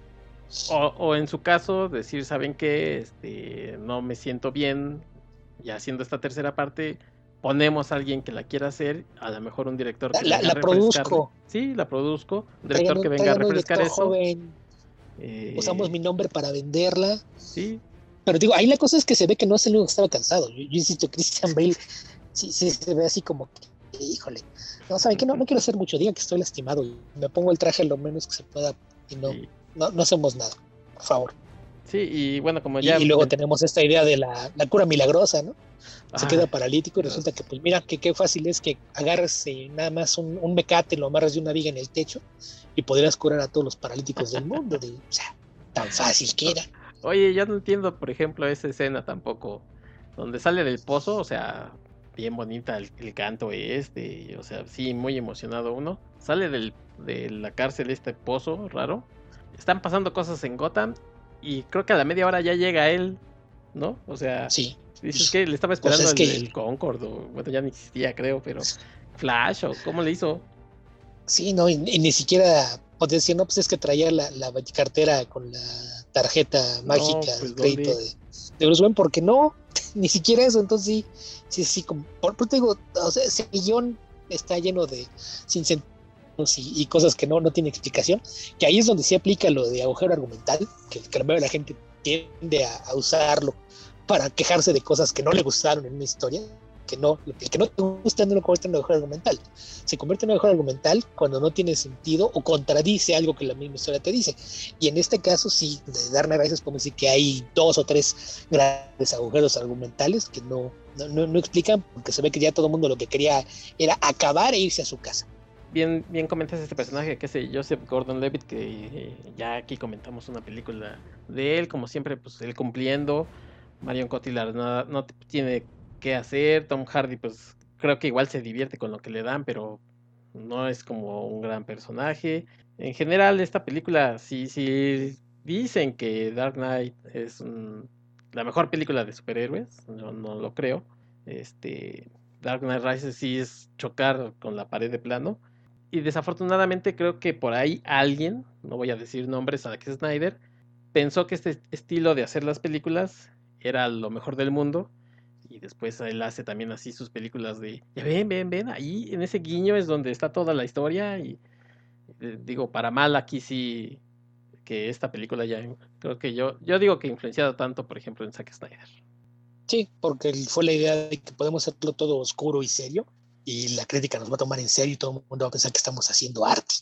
O, en su caso, decir, ¿saben qué? Este, no me siento bien y haciendo esta tercera parte, ponemos a alguien que la quiera hacer, a lo mejor un director que la, la produzco. Sí, la produzco. Un director que venga a refrescar eso. Eh, Usamos mi nombre para venderla. Sí. Pero digo, ahí la cosa es que se ve que no es el único que estaba cansado. Yo, insisto, Christian Bale sí, sí se ve así como que, híjole. No, ¿saben qué? No, no quiero hacer mucho. Digan que estoy lastimado y me pongo el traje lo menos que se pueda y no no, no hacemos nada, por favor. Sí, y bueno, como ya... Y, luego tenemos esta idea de la, cura milagrosa, ¿no? Se queda paralítico y resulta que, pues mira, que qué fácil es que agarres eh, nada más un, un, mecate, lo amarras de una viga en el techo y podrías curar a todos los paralíticos del mundo. o sea, tan fácil que era. Oye, ya no entiendo, por ejemplo, esa escena tampoco, donde sale del pozo, o sea, bien bonita el, canto este, o sea, sí, muy emocionado uno. Sale del, de la cárcel este pozo raro. Están pasando cosas en Gotham y creo que a la media hora ya llega él, ¿no? O sea, sí. dices que le estaba esperando el, el, Concord, o, bueno, ya ni existía, creo, pero Flash, o cómo le hizo. Sí, no, y, ni siquiera podía decir, no, pues es que traía la, la cartera con la tarjeta mágica pues, crédito de, de Bruce Wayne, porque no, ni siquiera eso, entonces sí, sí, sí, como, por, te digo, o sea, ese guion está lleno de sin y, cosas que no, no tienen explicación, que ahí es donde se aplica lo de agujero argumental, que, que la la gente tiende a, usarlo para quejarse de cosas que no le gustaron en una historia, que no, que no te gusta no lo convierte en un mejor argumental. Se convierte en un mejor argumental cuando no tiene sentido o contradice algo que la misma historia te dice. Y en este caso, sí, de darme veces como decir que hay dos o tres grandes agujeros argumentales que no, no, no, explican, porque se ve que ya todo el mundo lo que quería era acabar e irse a su casa. Bien, bien comentas este personaje que es Joseph Gordon-Levitt, que eh, ya aquí comentamos una película de él, como siempre, pues él cumpliendo. Marion Cotillard no, no tiene qué hacer. Tom Hardy, pues creo que igual se divierte con lo que le dan, pero no es como un gran personaje. En general, esta película, si, si dicen que Dark Knight es la mejor película de superhéroes, yo no lo creo. Este, Dark Knight Rises sí es chocar con la pared de plano. Y desafortunadamente creo que por ahí alguien, no voy a decir nombres, Zack Snyder, pensó que este estilo de hacer las películas era lo mejor del mundo y después él hace también así sus películas de, ya ven, ven, ven, ahí en ese guiño es donde está toda la historia y eh, digo, para mal aquí sí que esta película ya creo que yo yo digo que influenciado tanto, por ejemplo, en Zack Snyder. Sí, porque fue la idea de que podemos hacerlo todo oscuro y serio y la crítica nos va a tomar en serio y todo el mundo va a pensar que estamos haciendo arte.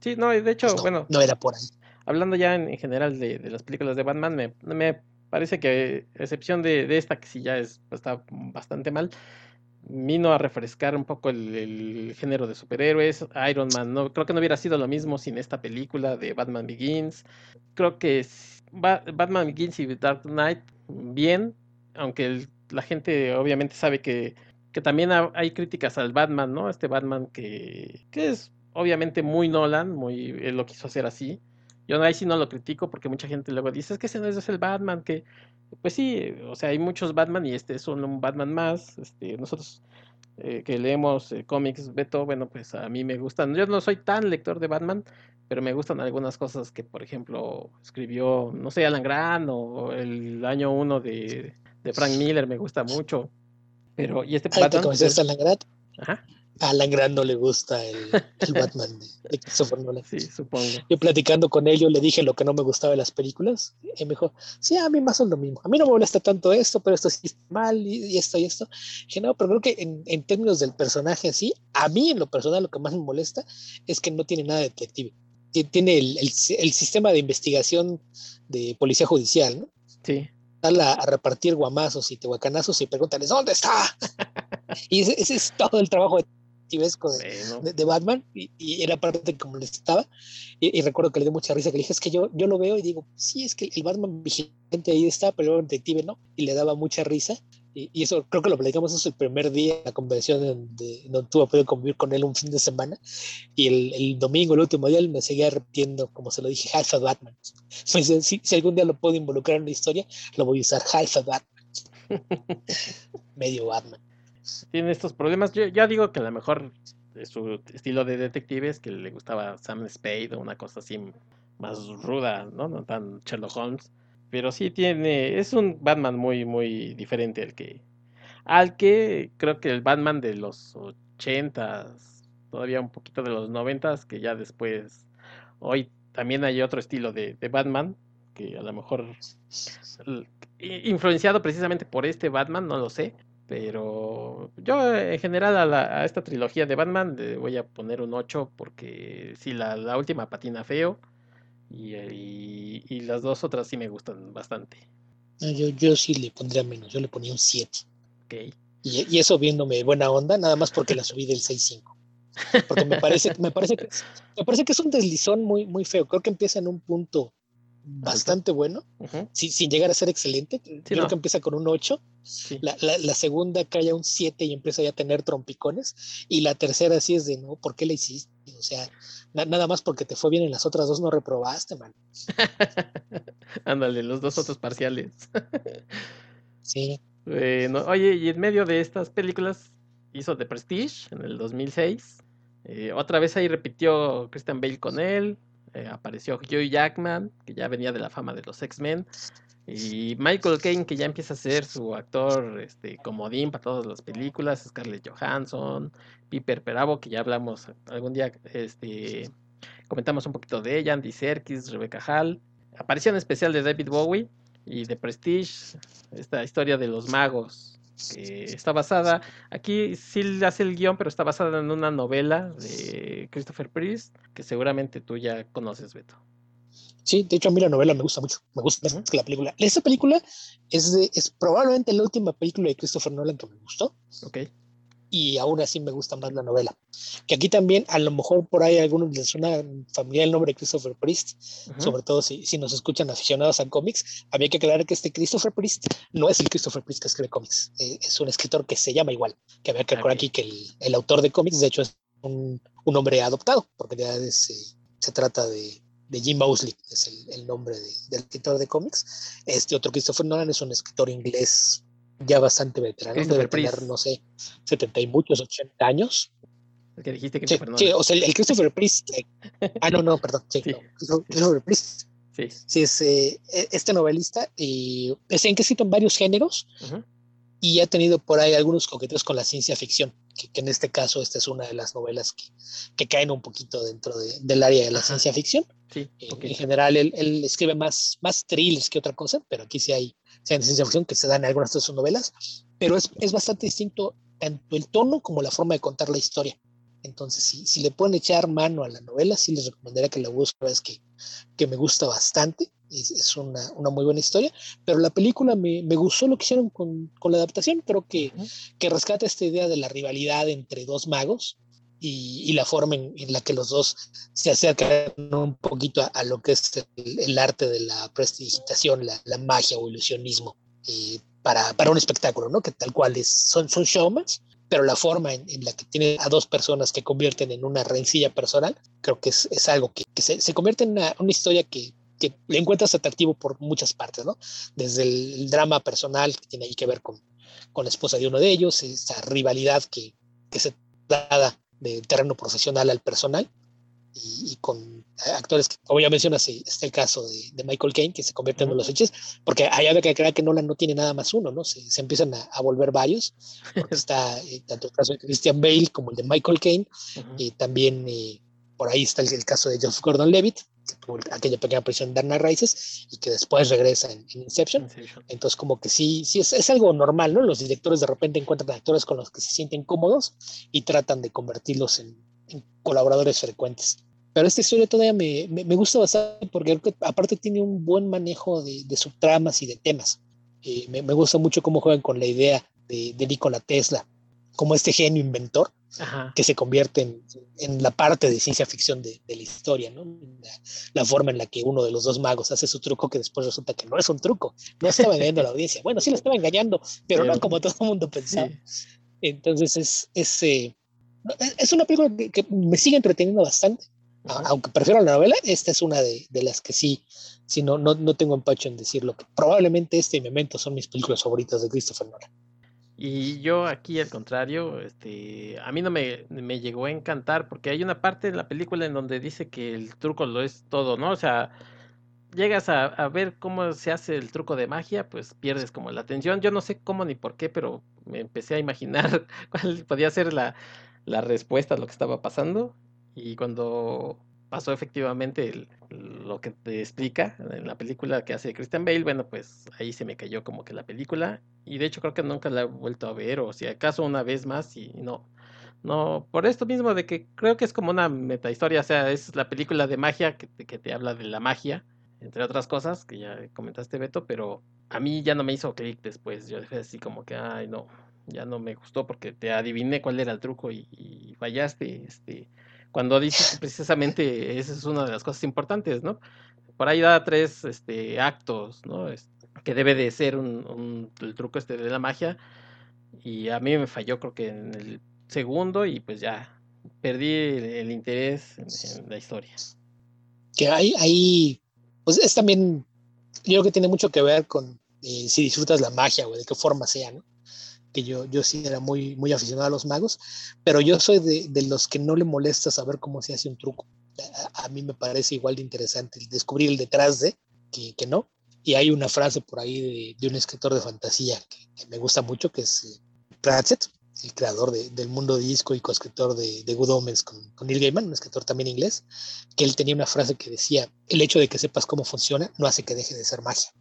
Sí, no, de hecho, pues bueno. No era por ahí. Hablando ya en, general de, de, las películas de Batman, me, me parece que, a excepción de, esta, que sí ya es, está bastante mal, vino a refrescar un poco el, género de superhéroes. Iron Man, no, creo que no hubiera sido lo mismo sin esta película de Batman Begins. Creo que Batman Begins y Dark Knight, bien, aunque la gente obviamente sabe que, que también hay críticas al Batman, ¿no? Este Batman que, que es obviamente muy Nolan, muy, él lo quiso hacer así. Yo ahí sí no lo critico porque mucha gente luego dice, es que ese no es el Batman, que pues sí, o sea, hay muchos Batman y este es un Batman más. Este, nosotros eh, que leemos eh, cómics, Beto, bueno, pues a mí me gustan. Yo no soy tan lector de Batman, pero me gustan algunas cosas que, por ejemplo, escribió, no sé, Alan Grant o el año uno de, de Frank Miller, me gusta mucho. Pero, ¿y este Batman? Pues, Alan Grant? Ajá. A Alan Grant no le gusta el, Batman de, Christopher Nolan. Sí, supongo. Yo platicando con él, yo le dije lo que no me gustaba de las películas. Y me dijo, sí, a mí más o lo mismo. A mí no me molesta tanto esto, pero esto sí está mal y, esto y esto. Dije, no, pero creo que en, en, términos del personaje así, a mí en lo personal lo que más me molesta es que no tiene nada de detective. Tiene el, el, el sistema de investigación de policía judicial, ¿no? Sí. A, a repartir guamazos y tehuacanazos y pregúntales, ¿dónde está? y ese, ese es todo el trabajo de de, de, Batman y, era parte como le estaba y, y, recuerdo que le dio mucha risa que le dije es que yo, yo lo veo y digo sí es que el Batman vigilante ahí está pero el detective no y le daba mucha risa y, eso creo que lo platicamos eso el primer día de la convención donde, no tuve podido convivir con él un fin de semana y el, el domingo el último día él me seguía repitiendo como se lo dije Half of Batman pues, si, si algún día lo puedo involucrar en una historia lo voy a usar Half of Batman medio Batman tiene estos problemas. Yo ya digo que a lo mejor su estilo de detective es que le gustaba Sam Spade o una cosa así más ruda, ¿no? No tan Sherlock Holmes. Pero sí tiene, es un Batman muy, muy diferente al que, al que creo que el Batman de los ochentas, todavía un poquito de los noventas, que ya después, hoy también hay otro estilo de, de Batman, que a lo mejor influenciado precisamente por este Batman, no lo sé, pero yo en general a, esta trilogía de Batman voy a poner un 8 porque sí, la, la última patina feo y, y, las dos otras sí me gustan bastante. Yo, yo sí le pondría menos, yo le ponía un 7. Okay. Y, y, eso viéndome buena onda, nada más porque la subí del 6.5. Porque me parece, me, parece que, me parece que es un deslizón muy, muy feo. Creo que empieza en un punto bastante bueno, sin, sin, llegar a ser excelente. Creo que empieza con un 8 La, la, segunda cae a un 7 y empieza ya a tener trompicones. Y la tercera sí es de, no, ¿por qué la hiciste? O sea, nada más porque te fue bien en las otras dos no reprobaste, man. Ándale, los dos otros parciales. sí. oye, y en medio de estas películas hizo The Prestige en el 2006. Eh, otra vez ahí repitió Christian Bale con él. Eh, apareció Hugh Jackman, que ya venía de la fama de los X-Men. Y Michael Caine, que ya empieza a ser su actor este, comodín para todas las películas. Scarlett Johansson, Piper Perabo, que ya hablamos algún día, este, comentamos un poquito de ella. Andy Serkis, Rebecca Hall. Aparición especial de David Bowie y de Prestige, esta historia de los magos está basada, aquí sí hace el guion, pero está basada en una novela de Christopher Priest, que seguramente tú ya conoces, Beto. Sí, de hecho a mí la novela me gusta mucho, me gusta más que la película. Esta película es, es probablemente la última película de Christopher Nolan que me gustó. Ok y aún así me gusta más la novela. Que aquí también, a lo mejor por ahí a algunos les suena familiar el nombre de Christopher Priest, sobre todo si, si, nos escuchan aficionados a cómics. Había que aclarar que este Christopher Priest no es el Christopher Priest que escribe cómics, eh, es un escritor que se llama igual. Que había que aclarar aquí que el, el, autor de cómics, de hecho, es un, un hombre adoptado, porque ya es, eh, se trata de, de Jim Mosley, es el, el nombre de, del escritor de cómics. Este otro Christopher Nolan es un escritor inglés ya bastante veterano, debe tener, no sé, 70 y muchos, 80 años. El que dijiste que sí, sí, o sea, el, Christopher Priest. ah, no, no, perdón. Sí, Christopher Priest. Sí. sí, es eh, e, este novelista y es en que escrito en varios géneros y ha tenido por ahí algunos coqueteos con la ciencia ficción, que, en este caso esta es una de las novelas que, que caen un poquito dentro de, del área de la ciencia ficción. Sí, eh, En general él, él, escribe más, más thrillers que otra cosa, pero aquí sí hay sean de ciencia ficción, que se dan en algunas de sus novelas, pero es, es, bastante distinto tanto el tono como la forma de contar la historia. Entonces, si, si le pueden echar mano a la novela, sí les recomendaría que la busquen, es que, que me gusta bastante, es, es una, una, muy buena historia, pero la película me, me gustó lo que hicieron con, con la adaptación, creo que, que rescata esta idea de la rivalidad entre dos magos, y, y, la forma en, en, la que los dos se acercan un poquito a, a lo que es el, el, arte de la prestidigitación, la, la magia o ilusionismo eh, para, para, un espectáculo, ¿no? Que tal cual es, son, son showmans, pero la forma en, en, la que tiene a dos personas que convierten en una rencilla personal, creo que es, es algo que, que se, se, convierte en una, una historia que, que, le encuentras atractivo por muchas partes, ¿no? Desde el, drama personal que tiene ahí que ver con, con la esposa de uno de ellos, esa rivalidad que, que se da de terreno profesional al personal y, y con actores que, como ya mencionas, está el caso de, de Michael Caine, que se convierte en uno de los hechos, porque hay algo que creer que Nolan no tiene nada más uno, ¿no? Se, se empiezan a, a, volver varios, porque está eh, tanto el caso de Christian Bale como el de Michael Caine, uh -huh. y también eh, por ahí está el, el, caso de Joseph Gordon-Levitt, que tuvo aquella pequeña aparición Dark Knight Rises y que después regresa en, en Inception. Inception. Entonces, como que sí, sí es, es, algo normal, ¿no? Los directores de repente encuentran actores con los que se sienten cómodos y tratan de convertirlos en, en colaboradores frecuentes. Pero esta historia todavía me, me, me, gusta bastante porque aparte tiene un buen manejo de, de subtramas y de temas. Eh, me, me, gusta mucho cómo juegan con la idea de, de Nikola Tesla, como este genio inventor Ajá. que se convierte en, en, la parte de ciencia ficción de, de la historia, ¿no? La, la, forma en la que uno de los dos magos hace su truco que después resulta que no es un truco, no estaba engañando a la audiencia. Bueno, sí lo estaba engañando, pero no como todo el mundo pensaba. Sí. Entonces es, es, eh, es una película que, que me sigue entreteniendo bastante aunque prefiero la novela, esta es una de, de las que sí, sí no, no, no, tengo empacho en decirlo. Que probablemente este y Memento son mis películas favoritas de Christopher Nolan. Y yo aquí al contrario, este, a mí no me, me llegó a encantar porque hay una parte en la película en donde dice que el truco lo es todo, ¿no? O sea, llegas a, a, ver cómo se hace el truco de magia, pues pierdes como la atención. Yo no sé cómo ni por qué, pero me empecé a imaginar cuál podía ser la, la respuesta a lo que estaba pasando y cuando pasó efectivamente el, lo que te explica en la película que hace Christian Bale, bueno, pues ahí se me cayó como que la película y de hecho creo que nunca la he vuelto a ver o si acaso una vez más y no, no, por esto mismo de que creo que es como una meta historia, o sea, es la película de magia que te, que te habla de la magia, entre otras cosas que ya comentaste Beto, pero a mí ya no me hizo clic después, yo dejé así como que, ay no, ya no me gustó porque te adiviné cuál era el truco y, y fallaste, este cuando dice que precisamente esa es una de las cosas importantes, ¿no? Por ahí da tres este, actos, ¿no? Este, que debe de ser un, el truco este de la magia. Y a mí me falló creo que en el segundo y pues ya perdí el, interés en, la historia. Que hay, hay, pues es también, yo creo que tiene mucho que ver con eh, si disfrutas la magia o de qué forma sea, ¿no? Que yo, yo sí era muy, muy aficionado a los magos, pero yo soy de, de los que no le molesta saber cómo se hace un truco. A, mí me parece igual de interesante descubrir el detrás de que, que no. Y hay una frase por ahí de, un escritor de fantasía que, me gusta mucho, que es eh, Pratchett, el creador del mundo disco y coescritor de, de Good Omens con, con, Neil Gaiman, un escritor también inglés, que él tenía una frase que decía, el hecho de que sepas cómo funciona no hace que deje de ser magia.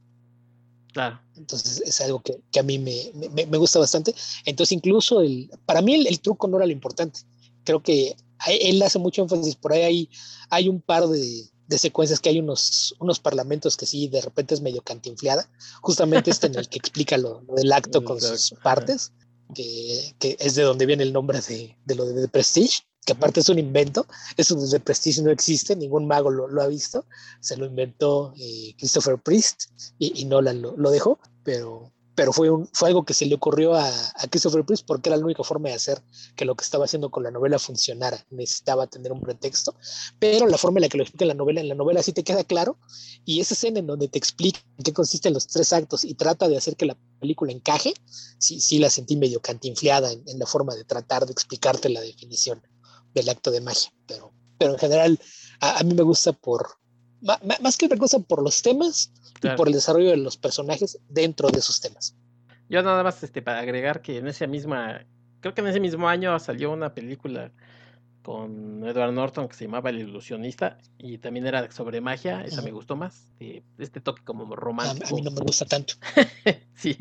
Claro. Entonces es algo que, que a mí me, me, me, gusta bastante. Entonces incluso el, para mí el, el, truco no era lo importante. Creo que él hace mucho énfasis, por ahí hay, hay un par de, de secuencias que hay unos, unos parlamentos que sí, de repente es medio cantinfleada. Justamente este en el que explica lo, del acto con sus partes, que, que, es de donde viene el nombre de, de lo de, Prestige, que aparte es un invento. Eso de Prestige no existe, ningún mago lo, lo ha visto. Se lo inventó eh, Christopher Priest y, y Nolan lo, lo dejó, pero pero fue, un, fue algo que se le ocurrió a, a, Christopher Priest porque era la única forma de hacer que lo que estaba haciendo con la novela funcionara. Necesitaba tener un pretexto, pero la forma en la que lo explica en la novela, en la novela sí te queda claro, y esa escena en donde te explica en qué consisten los tres actos y trata de hacer que la película encaje, sí, sí la sentí medio cantinfleada en, en la forma de tratar de explicarte la definición del acto de magia, pero, pero en general a, a mí me gusta por, más que otra cosa por los temas y por el desarrollo de los personajes dentro de esos temas. Yo nada más este, para agregar que en esa misma, creo que en ese mismo año salió una película con Edward Norton que se llamaba El Ilusionista y también era sobre magia, esa me gustó más, este toque como romántico. A, mí no me gusta tanto. sí,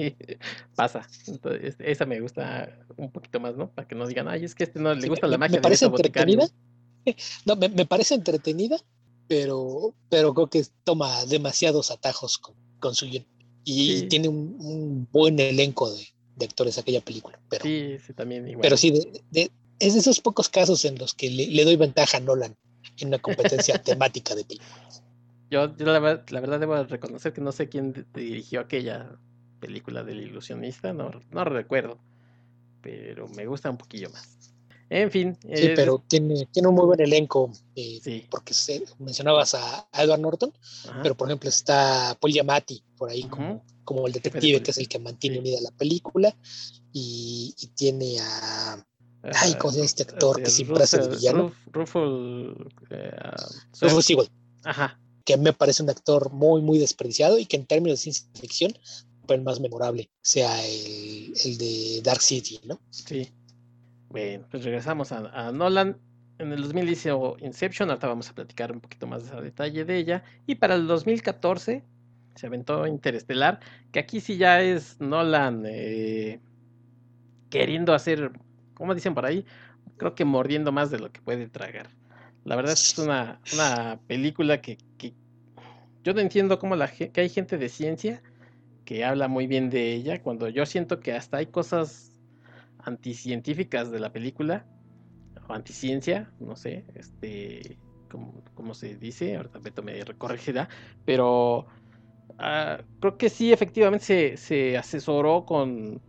pasa. Entonces, esa me gusta un poquito más, ¿no? Para que no digan, ay, es que este no le gusta la magia. Me parece entretenida. No, me, me parece entretenida, pero, pero creo que toma demasiados atajos con, con su y, sí. tiene un, un, buen elenco de, de, actores aquella película. Pero, sí, sí, también igual. Pero sí, de, de, es de esos pocos casos en los que le, le doy ventaja a Nolan en una competencia temática de películas. Yo, yo la, la, verdad debo reconocer que no sé quién dirigió aquella película del ilusionista, no, no recuerdo, pero me gusta un poquillo más. En fin. Sí, eh, pero tiene, tiene un muy buen elenco, eh, sí. porque se, mencionabas a, Edward Norton, Ajá. pero por ejemplo está Paul Giamatti por ahí como, como el detective, que es el que mantiene sí. unida la película, y, y tiene a... Ay, ¿cómo se llama este actor que siempre hace de villano? Rufus uh, Rufus Sewell. Ajá. Que me parece un actor muy, muy desperdiciado y que en términos de ciencia ficción, el más memorable sea el, el de Dark City, ¿no? Sí. Bueno, pues regresamos a, a, Nolan. En el 2000 hizo Inception, ahorita vamos a platicar un poquito más a detalle de ella. Y para el 2014 se aventó Interestelar, que aquí sí ya es Nolan eh, queriendo hacer, como dicen por ahí, creo que mordiendo más de lo que puede tragar. La verdad es que una, una película que, que, yo no entiendo cómo la, que hay gente de ciencia que habla muy bien de ella, cuando yo siento que hasta hay cosas anticientíficas de la película, o anticiencia, no sé, este, como, como se dice, ahorita Beto me corregirá, pero uh, creo que sí, efectivamente se, se asesoró con,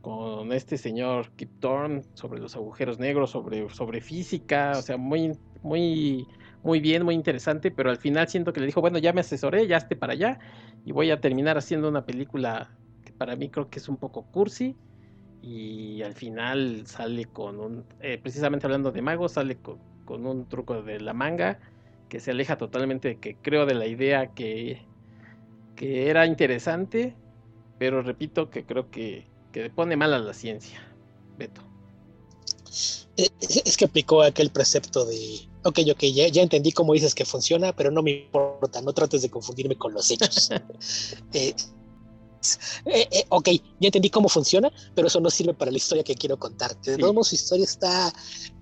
con, este señor Kip Thorne sobre los agujeros negros, sobre, sobre física, o sea, muy, muy, muy bien, muy interesante, pero al final siento que le dijo, bueno, ya me asesoré, ya esté para allá, y voy a terminar haciendo una película que para mí creo que es un poco cursi, y al final sale con un, eh, precisamente hablando de magos, sale con, un truco de la manga que se aleja totalmente, que creo de la idea que, que era interesante, pero repito que creo que, que pone mal a la ciencia, Beto. Es que aplicó aquel precepto de, ok, ok, ya, ya entendí cómo dices que funciona, pero no me importa, no trates de confundirme con los hechos. eh, eh, eh, ok, ya entendí cómo funciona, pero eso no sirve para la historia que quiero contar. De todos modos, su historia está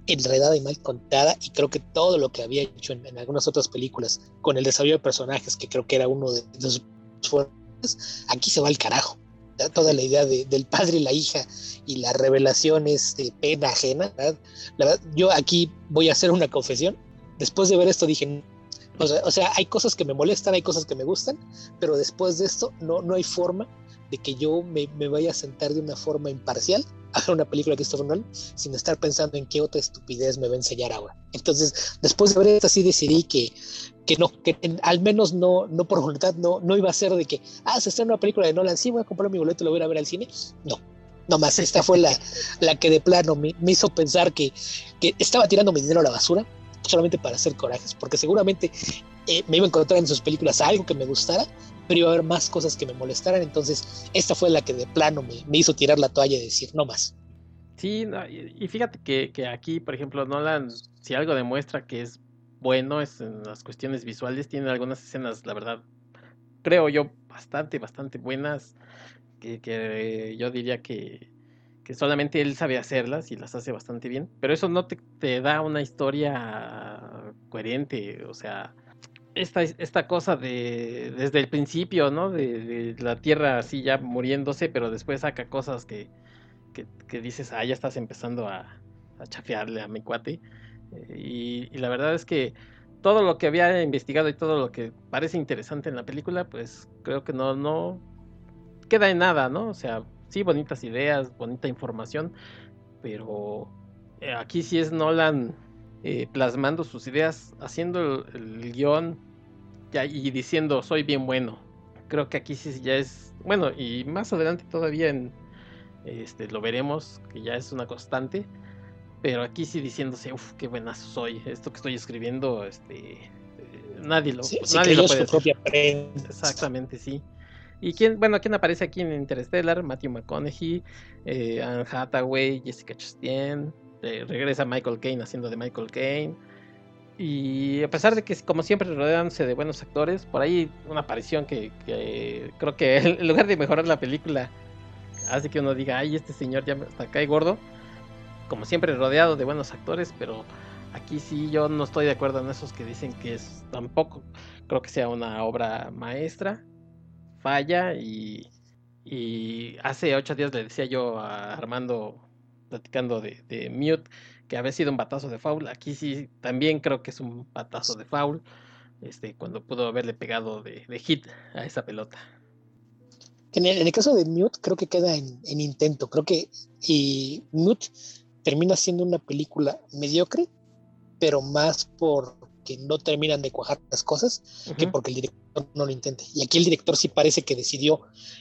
enredada y mal contada, y creo que todo lo que había hecho en, en, algunas otras películas, con el desarrollo de personajes, que creo que era uno de los fuertes, aquí se va al carajo. Toda la idea de, del padre y la hija y las revelaciones de pena ajena. La yo aquí voy a hacer una confesión. Después de ver esto dije, O sea, hay cosas que me molestan, hay cosas que me gustan, pero después de esto no, no hay forma de que yo me, me vaya a sentar de una forma imparcial a ver una película de Christopher Nolan sin estar pensando en qué otra estupidez me va a enseñar ahora. Entonces, después de ver esto, sí decidí que, que no, que al menos no, no por voluntad, no, no iba a ser de que, ah, se estrena una película de Nolan, sí, voy a comprar mi boleto y lo voy a ver al cine. No, no más, esta fue la, la que de plano me, me hizo pensar que, que, estaba tirando mi dinero a la basura solamente para hacer corajes, porque seguramente eh, me iba a encontrar en sus películas algo que me gustara, pero iba a haber más cosas que me molestaran, entonces esta fue la que de plano me, hizo tirar la toalla y decir, no más. Sí, y, fíjate que, que, aquí, por ejemplo, Nolan, si algo demuestra que es bueno es en las cuestiones visuales, tiene algunas escenas, la verdad, creo yo, bastante, bastante buenas, que, que yo diría que, que solamente él sabe hacerlas y las hace bastante bien, pero eso no te, te da una historia coherente, o sea, esta, esta cosa de desde el principio, ¿no? De, la Tierra así ya muriéndose, pero después saca cosas que, que, dices, ah, ya estás empezando a, a chafearle a mi cuate. Eh, y, y, la verdad es que todo lo que había investigado y todo lo que parece interesante en la película, pues creo que no, no queda en nada, ¿no? O sea, sí, bonitas ideas, bonita información, pero eh, aquí sí es Nolan eh, plasmando sus ideas, haciendo el, el guion ya, y diciendo soy bien bueno. Creo que aquí sí ya es, bueno, y más adelante todavía en, este, lo veremos, que ya es una constante, pero aquí sí diciéndose, uff, qué buenazo soy, esto que estoy escribiendo, este, eh, nadie lo, sí, nadie sí lo puede su propia prensa. Exactamente, sí. ¿Y quién, bueno, quién aparece aquí en Interstellar? Matthew McConaughey, eh, Anne Hathaway, Jessica Chastain, eh, regresa Michael Caine haciendo de Michael Caine. Y a pesar de que, como siempre, rodeándose de buenos actores, por ahí una aparición que, creo que en lugar de mejorar la película, hace que uno diga, ay, este señor ya hasta cae gordo. Como siempre, rodeado de buenos actores, pero aquí sí yo no estoy de acuerdo en esos que dicen que es tampoco, creo que sea una obra maestra falla y, y, hace ocho días le decía yo a Armando platicando de, Mute que había sido un batazo de foul. Aquí sí también creo que es un batazo de foul. Este, cuando pudo haberle pegado de, de hit a esa pelota. En el, en el, caso de Mute, creo que queda en, en intento. Creo que y Mute termina siendo una película mediocre, pero más por que no terminan de cuajar las cosas uh -huh. que porque el director no lo intente. Y aquí el director sí parece que decidió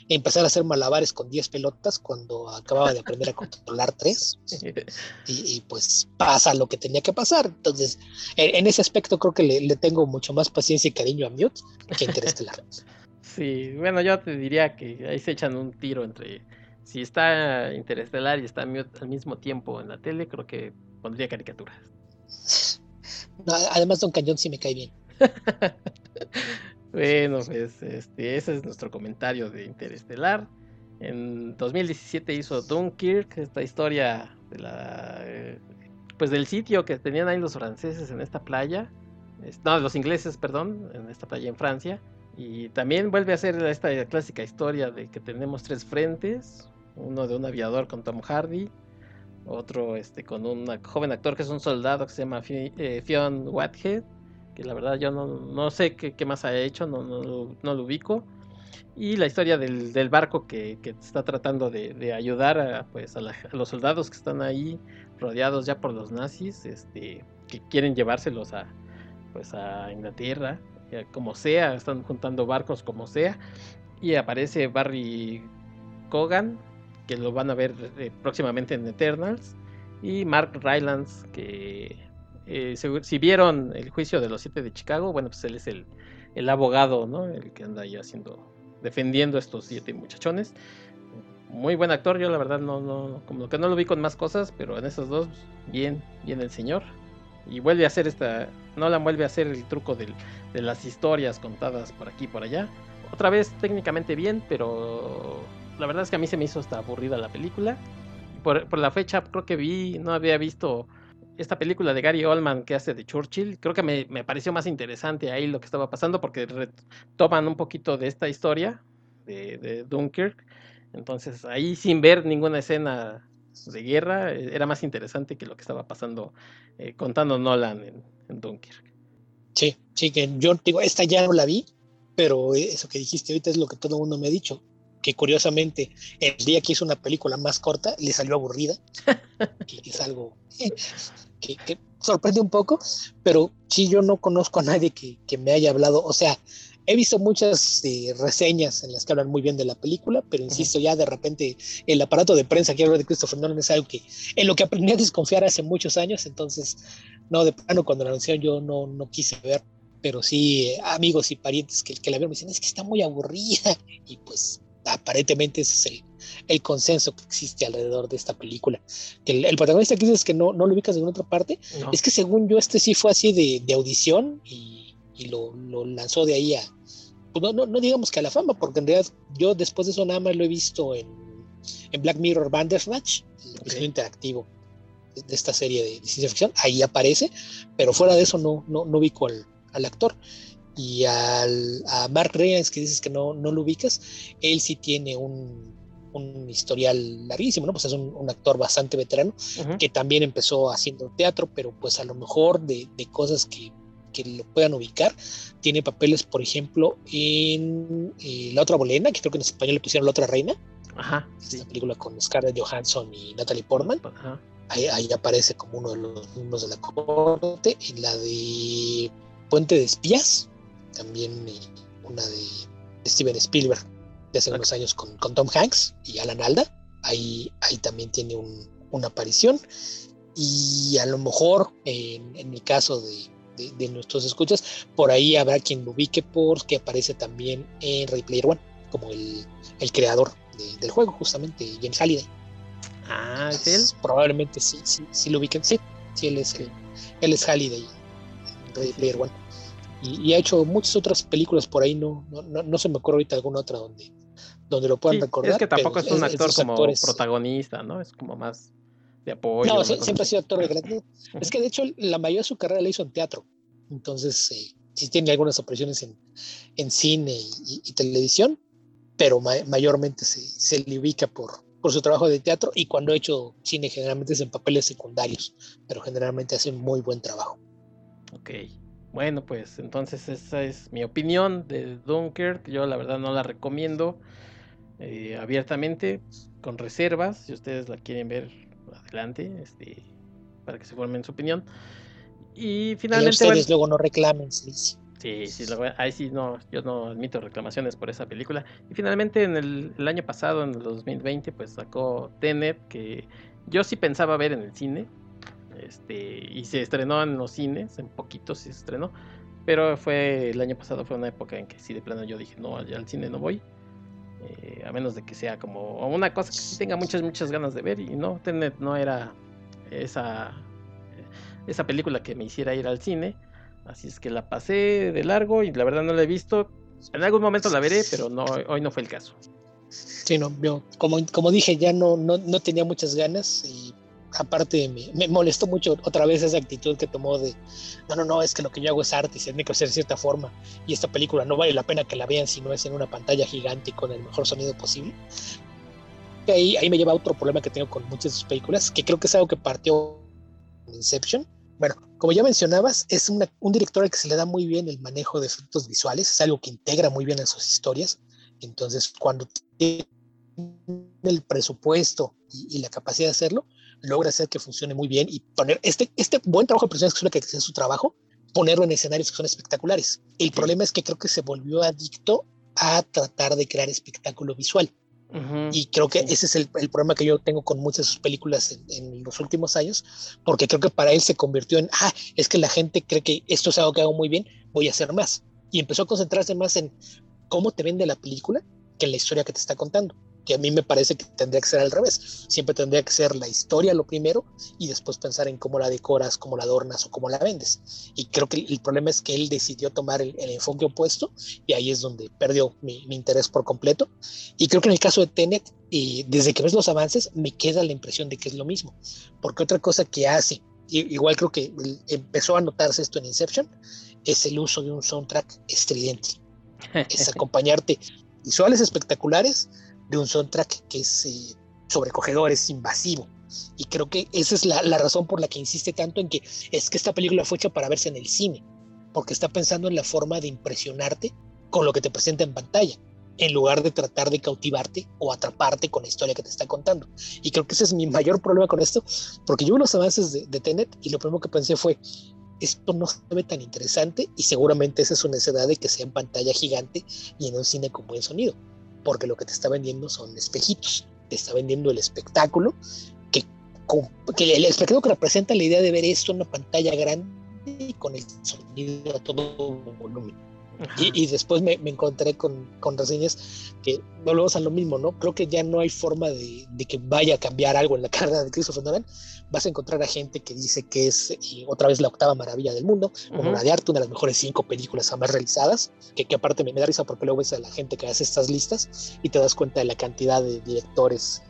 empezar a hacer malabares con 10 pelotas cuando acababa de aprender a controlar 3. Y, y, pues pasa lo que tenía que pasar. Entonces, en, en ese aspecto creo que le, le, tengo mucho más paciencia y cariño a Mute que a Interestelar. sí, bueno, yo te diría que ahí se echan un tiro entre... Si está Interestelar y está Mute al mismo tiempo en la tele, creo que pondría caricaturas. No, además, Don Cañón sí me cae bien. bueno, pues este, ese es nuestro comentario de Interestelar. En 2017 hizo Dunkirk, esta historia de la, eh, pues del sitio que tenían ahí los franceses en esta playa, no, los ingleses, perdón, en esta playa en Francia. Y también vuelve a ser esta clásica historia de que tenemos tres frentes, uno de un aviador con Tom Hardy, otro este con un joven actor que es un soldado que se llama eh, Fionn Whitehead, que la verdad yo no, no sé qué, qué, más ha hecho, no, no, no, lo ubico. Y la historia del, del barco que, que, está tratando de, de ayudar a, pues, a, los soldados que están ahí rodeados ya por los nazis, este, que quieren llevárselos a, pues, a Inglaterra, como sea, están juntando barcos como sea. Y aparece Barry Cogan, que lo van a ver eh, próximamente en Eternals, y Mark Rylance, que eh, si, vieron el juicio de los siete de Chicago, bueno, pues él es el, el abogado, ¿no? El que anda ahí haciendo, defendiendo a estos siete muchachones. Muy buen actor, yo la verdad no, no, como que no lo vi con más cosas, pero en esos dos, bien, bien el señor. Y vuelve a hacer esta, Nolan vuelve a hacer el truco del, de las historias contadas por aquí y por allá. Otra vez técnicamente bien, pero la verdad es que a mí se me hizo hasta aburrida la película. Por, por, la fecha creo que vi, no había visto esta película de Gary Oldman que hace de Churchill. Creo que me, me pareció más interesante ahí lo que estaba pasando porque retoman un poquito de esta historia de, de, Dunkirk. Entonces ahí sin ver ninguna escena de guerra era más interesante que lo que estaba pasando eh, contando Nolan en, en Dunkirk. Sí, sí, que yo digo, esta ya no la vi, pero eso que dijiste ahorita es lo que todo el mundo me ha dicho, que curiosamente el día que hizo una película más corta le salió aburrida, que es algo que, sorprende un poco, pero sí yo no conozco a nadie que, que me haya hablado, o sea, he visto muchas eh, reseñas en las que hablan muy bien de la película, pero insisto, ya de repente el aparato de prensa que habla de Christopher Nolan es algo que en lo que aprendí a desconfiar hace muchos años, entonces, no, de plano cuando la anunciaron yo no, no quise ver, pero sí eh, amigos y parientes que, que la vieron me dicen, es que está muy aburrida, y pues aparentemente ese es el, el consenso que existe alrededor de esta película. Que el, protagonista que dices que no, no lo ubicas en otra parte, es que según yo este sí fue así de, de audición y, y lo, lo, lanzó de ahí a, pues no, no, no, digamos que a la fama, porque en realidad yo después de eso nada más lo he visto en, en Black Mirror Bandersnatch, el episodio interactivo de esta serie de, ciencia ficción, ahí aparece, pero fuera de eso no, no, no ubico al, al actor y al, a Mark Reyes, que dices que no, no lo ubicas, él sí tiene un, un historial larguísimo, ¿no? Pues es un, un actor bastante veterano, uh -huh. que también empezó haciendo teatro, pero pues a lo mejor de, de cosas que, que, lo puedan ubicar, tiene papeles, por ejemplo, en eh, La Otra Bolena, que creo que en español le pusieron La Otra Reina, Ajá, esta sí. película con Scarlett Johansson y Natalie Portman, Ajá. Ahí, ahí, aparece como uno de los miembros de la corte, en la de Puente de Espías, también eh, una de Steven Spielberg de hace okay. unos años con, con, Tom Hanks y Alan Alda. Ahí, ahí también tiene un, una aparición. Y a lo mejor, en, en el caso de, de, de, nuestros escuchas, por ahí habrá quien lo ubique porque aparece también en Ready Player One, como el, el creador de, del juego, justamente, James Halliday. Ah, ¿es él? Probablemente sí, sí, sí lo ubiquen. Sí, sí, él es, él es Halliday en Ready Player One y, y, ha hecho muchas otras películas por ahí, no, no, no, no se me ocurre ahorita alguna otra donde, donde lo puedan sí, recordar. Es que tampoco es un actor como actores... protagonista, ¿no? Es como más de apoyo. No, sí, siempre ha sido actor de gran. Es que de hecho la mayoría de su carrera la hizo en teatro. Entonces, eh, sí tiene algunas apariciones en, en cine y, y, televisión, pero ma mayormente se, se le ubica por, por su trabajo de teatro y cuando ha hecho cine generalmente es en papeles secundarios, pero generalmente hace muy buen trabajo. Ok. Bueno, pues entonces esa es mi opinión de Dunkirk. Yo la verdad no la recomiendo eh, abiertamente, con reservas. Si ustedes la quieren ver, adelante, este, para que se formen su opinión. Y finalmente. Y ustedes bueno, luego no reclamen, sí. Sí, sí, ahí sí no, yo no admito reclamaciones por esa película. Y finalmente en el, el año pasado, en el 2020, pues sacó Tenet, que yo sí pensaba ver en el cine, este, y se estrenó en los cines, en poquitos se estrenó, pero fue el año pasado, fue una época en que sí de plano yo dije, no, al cine no voy, eh, a menos de que sea como una cosa que tenga muchas, muchas ganas de ver, y no, Tenet no era esa, esa película que me hiciera ir al cine, así es que la pasé de largo y la verdad no la he visto, en algún momento la veré, pero no, hoy no fue el caso. Sí, no, yo, como, como dije, ya no, no, no tenía muchas ganas aparte me, me, molestó mucho otra vez esa actitud que tomó de no, no, no, es que lo que yo hago es arte y se tiene que hacer de cierta forma y esta película no vale la pena que la vean si no es en una pantalla gigante y con el mejor sonido posible. Y ahí, ahí me lleva a otro problema que tengo con muchas de sus películas, que creo que es algo que partió Inception. Bueno, como ya mencionabas, es una, un director al que se le da muy bien el manejo de efectos visuales, es algo que integra muy bien en sus historias. Entonces, cuando tiene el presupuesto y, y la capacidad de hacerlo, logra hacer que funcione muy bien y poner este, este buen trabajo de personas que es su trabajo, ponerlo en escenarios que son espectaculares. El problema es que creo que se volvió adicto a tratar de crear espectáculo visual. Uh -huh. Y creo que ese es el, el, problema que yo tengo con muchas de sus películas en, en, los últimos años, porque creo que para él se convirtió en, ah, es que la gente cree que esto es algo que hago muy bien, voy a hacer más. Y empezó a concentrarse más en cómo te vende la película que en la historia que te está contando que a mí me parece que tendría que ser al revés. Siempre tendría que ser la historia lo primero y después pensar en cómo la decoras, cómo la adornas o cómo la vendes. Y creo que el problema es que él decidió tomar el, el enfoque opuesto y ahí es donde perdió mi, mi, interés por completo. Y creo que en el caso de Tenet, y desde que ves los avances, me queda la impresión de que es lo mismo. Porque otra cosa que hace, igual creo que empezó a notarse esto en Inception, es el uso de un soundtrack estridente. es acompañarte visuales espectaculares de un soundtrack que es eh, sobrecogedor, es invasivo. Y creo que esa es la, la, razón por la que insiste tanto en que es que esta película fue hecha para verse en el cine. porque está pensando en la forma de impresionarte con lo que te presenta en pantalla, en lugar de tratar de cautivarte o atraparte con la historia que te está contando. Y creo que ese es mi mayor problema con esto, porque yo vi los avances de, de Tenet y lo primero que pensé fue, esto no se ve tan interesante y seguramente esa es una necesidad de que sea en pantalla gigante y en un cine con buen sonido, porque lo que te está vendiendo son espejitos, te está vendiendo el espectáculo, que, que el espectáculo que representa la idea de ver esto en una pantalla grande y con el sonido a todo volumen. Y, después me, encontré con, con, reseñas que volvemos a lo mismo, ¿no? Creo que ya no hay forma de, de, que vaya a cambiar algo en la carrera de Christopher Nolan. Vas a encontrar a gente que dice que es otra vez la octava maravilla del mundo, como una de arte, una de las mejores cinco películas jamás realizadas, que, que aparte me, me, da risa porque luego ves a la gente que hace estas listas y te das cuenta de la cantidad de directores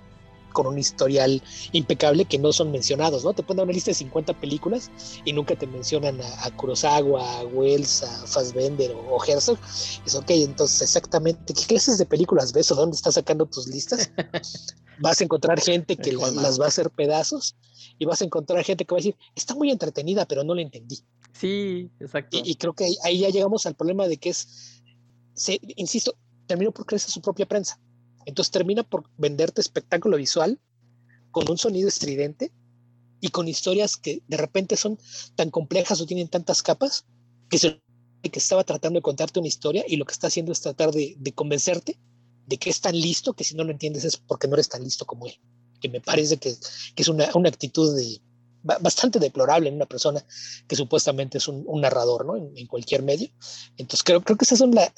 con un historial impecable que no son mencionados, ¿no? Te ponen una lista de 50 películas y nunca te mencionan a, Kurosawa, a Wells, a Fassbender o, o, Herzog. Es ok, entonces exactamente, ¿qué clases de películas ves o dónde estás sacando tus listas? vas a encontrar gente que las, va a hacer pedazos y vas a encontrar gente que va a decir, está muy entretenida, pero no la entendí. Sí, exacto. Y, creo que ahí, ya llegamos al problema de que es, insisto, terminó por crecer su propia prensa. Entonces termina por venderte espectáculo visual con un sonido estridente y con historias que de repente son tan complejas o tienen tantas capas que, se, que estaba tratando de contarte una historia y lo que está haciendo es tratar de, convencerte de que es tan listo que si no lo entiendes es porque no eres tan listo como él. Que me parece que, es una actitud de, bastante deplorable en una persona que supuestamente es un, narrador, ¿no? En, cualquier medio. Entonces creo, creo que esas son la,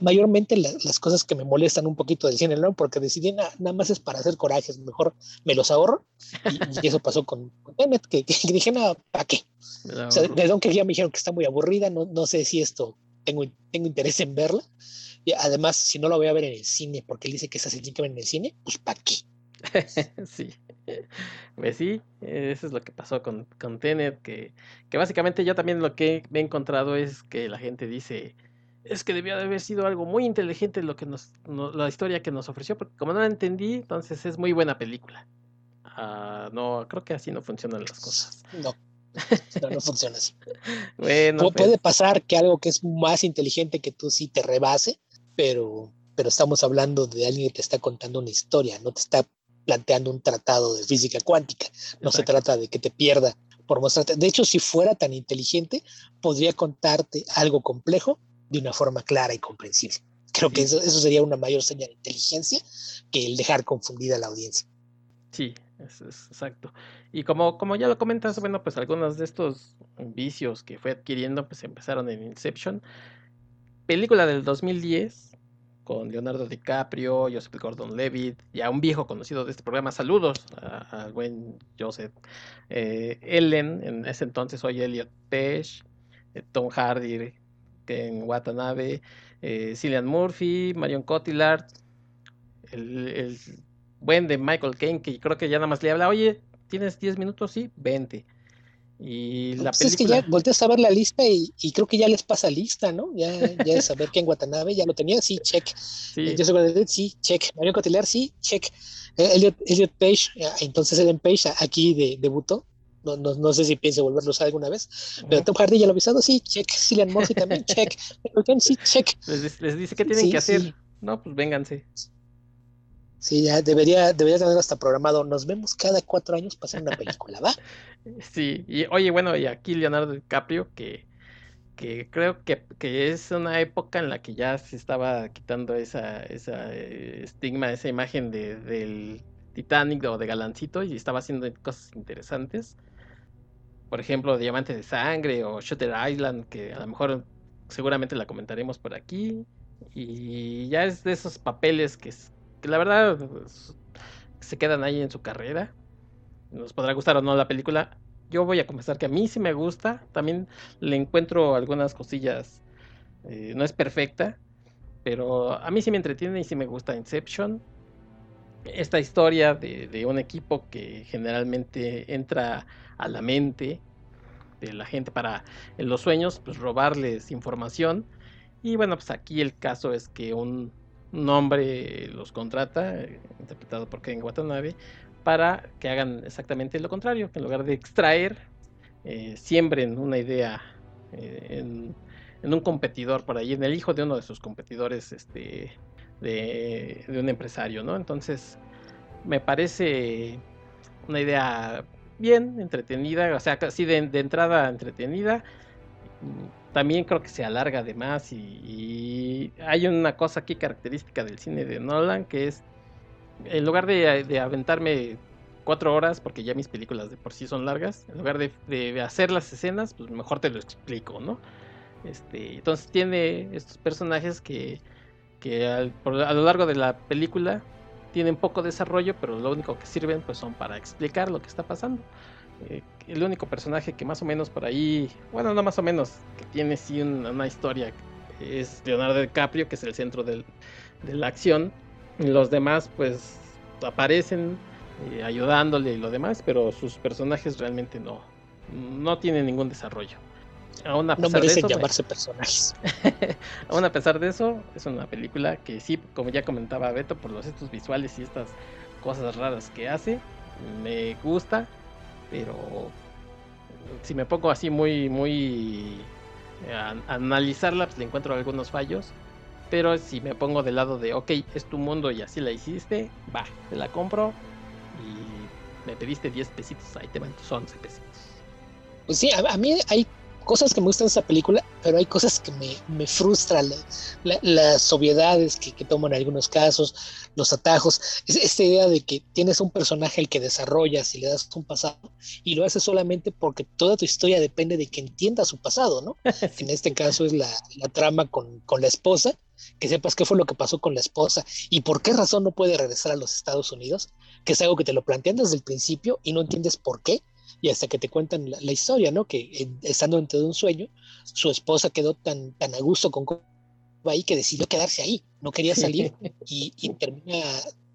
mayormente las cosas que me molestan un poquito del cine, ¿no? Porque decidí nada más es para hacer corajes, mejor me los ahorro. Y, eso pasó con, con que, dije, nada, ¿para qué? O sea, de Don ya me dijeron que está muy aburrida, no, no sé si esto tengo, tengo interés en verla. Y además, si no la voy a ver en el cine, porque él dice que esa se tiene que ver en el cine, pues ¿para qué? sí. Pues sí, eso es lo que pasó con, con Tenet, que, que básicamente yo también lo que me he encontrado es que la gente dice, es que debió de haber sido algo muy inteligente lo que nos, la historia que nos ofreció, porque como no la entendí, entonces es muy buena película. Ah, no, creo que así no funcionan las cosas. No. No, funciona así. bueno, puede pues pasar que algo que es más inteligente que tú sí te rebase, pero, pero estamos hablando de alguien que te está contando una historia, no te está planteando un tratado de física cuántica. No se trata de que te pierda por mostrarte. De hecho, si fuera tan inteligente, podría contarte algo complejo de una forma clara y comprensible. Creo que eso, eso, sería una mayor señal de inteligencia que el dejar confundida a la audiencia. Sí, es, exacto. Y como, como ya lo comentas, bueno, pues algunos de estos vicios que fue adquiriendo, pues empezaron en Inception. Película del 2010, con Leonardo DiCaprio, Joseph Gordon-Levitt, ya un viejo conocido de este programa. Saludos al buen Joseph. Eh, Ellen, en ese entonces hoy Elliot Page, eh, Tom Hardy, Ken Watanabe, eh, Cillian Murphy, Marion Cotillard, el, el, buen de Michael Caine, que creo que ya nada más le habla, oye, ¿tienes 10 minutos? Sí, 20. Y la pues Es que ya volteas a ver la lista y, creo que ya les pasa lista, ¿no? Ya, ya de saber que en Watanabe ya lo tenía, sí, check. Sí. Yo soy sí, check. Mario Cotillard, sí, check. Eh, Elliot, Elliot, Page, eh, entonces Ellen Page aquí de, debutó. No, no, no, sé si piense volverlo a usar alguna vez. Pero Tom Hardy ya lo ha avisado, sí, check. Cillian Murphy también, check. sí, check. Les, les, dice que tienen que hacer. No, pues vénganse. Sí, ya debería, debería tener hasta programado. Nos vemos cada cuatro años para hacer una película, ¿va? Sí, y oye, bueno, y aquí Leonardo DiCaprio, que, que creo que, que es una época en la que ya se estaba quitando esa, esa eh, estigma, esa imagen de, del Titanic o de Galancito y estaba haciendo cosas interesantes. Por ejemplo, Diamante de Sangre o Shutter Island, que a lo mejor seguramente la comentaremos por aquí. Y ya es de esos papeles que, que la verdad pues, se quedan ahí en su carrera. Nos podrá gustar o no la película. Yo voy a confesar que a mí sí me gusta. También le encuentro algunas cosillas. Eh, no es perfecta. Pero a mí sí me entretiene y sí me gusta Inception. Esta historia de, un equipo que generalmente entra a la mente de la gente para en los sueños, pues robarles información. Y bueno, pues aquí el caso es que un un hombre los contrata, interpretado por Ken Watanabe, para que hagan exactamente lo contrario, que en lugar de extraer, eh, siembren una idea eh, en un competidor por ahí, en el hijo de uno de sus competidores, este, de, un empresario, ¿no? Entonces, me parece una idea bien entretenida, o sea, casi de, entrada entretenida. También creo que se alarga además y, y, hay una cosa aquí característica del cine de Nolan que es, en lugar de, de aventarme cuatro horas, porque ya mis películas de por sí son largas, en lugar de, hacer las escenas, pues mejor te lo explico, ¿no? Este, entonces tiene estos personajes que, que a lo largo de la película tienen poco desarrollo, pero lo único que sirven pues son para explicar lo que está pasando. Eh, el único personaje que más o menos por ahí, bueno, no más o menos, que tiene sí una, historia es Leonardo DiCaprio, que es el centro de la acción. Los demás pues aparecen, eh, ayudándole y lo demás, pero sus personajes realmente no, no tienen ningún desarrollo. Aún a pesar no merecen de eso, llamarse personajes. aún a pesar de eso, es una película que sí, como ya comentaba Beto, por los estos visuales y estas cosas raras que hace, me gusta, pero si me pongo así muy, muy eh, a, analizarla, pues le encuentro algunos fallos. Pero si me pongo del lado de, ok, es tu mundo y así la hiciste, va, te la compro, y me pediste 10 pesitos, ahí te van tus 11 pesitos. Pues sí, a, mí hay cosas que me gustan de esa película, pero hay cosas que me, me frustran, las obviedades que, que, toman en algunos casos, los atajos, es, esta idea de que tienes un personaje al que desarrollas y le das un pasado y lo haces solamente porque toda tu historia depende de que entienda su pasado, ¿no? en este caso es la, la trama con, con la esposa, que sepas qué fue lo que pasó con la esposa y por qué razón no puede regresar a los Estados Unidos, que es algo que te lo plantean desde el principio y no entiendes por qué, y hasta que te cuentan la, historia, ¿no? Que eh, estando dentro de un sueño, su esposa quedó tan, tan a gusto con ahí que decidió quedarse ahí, no quería salir y, y termina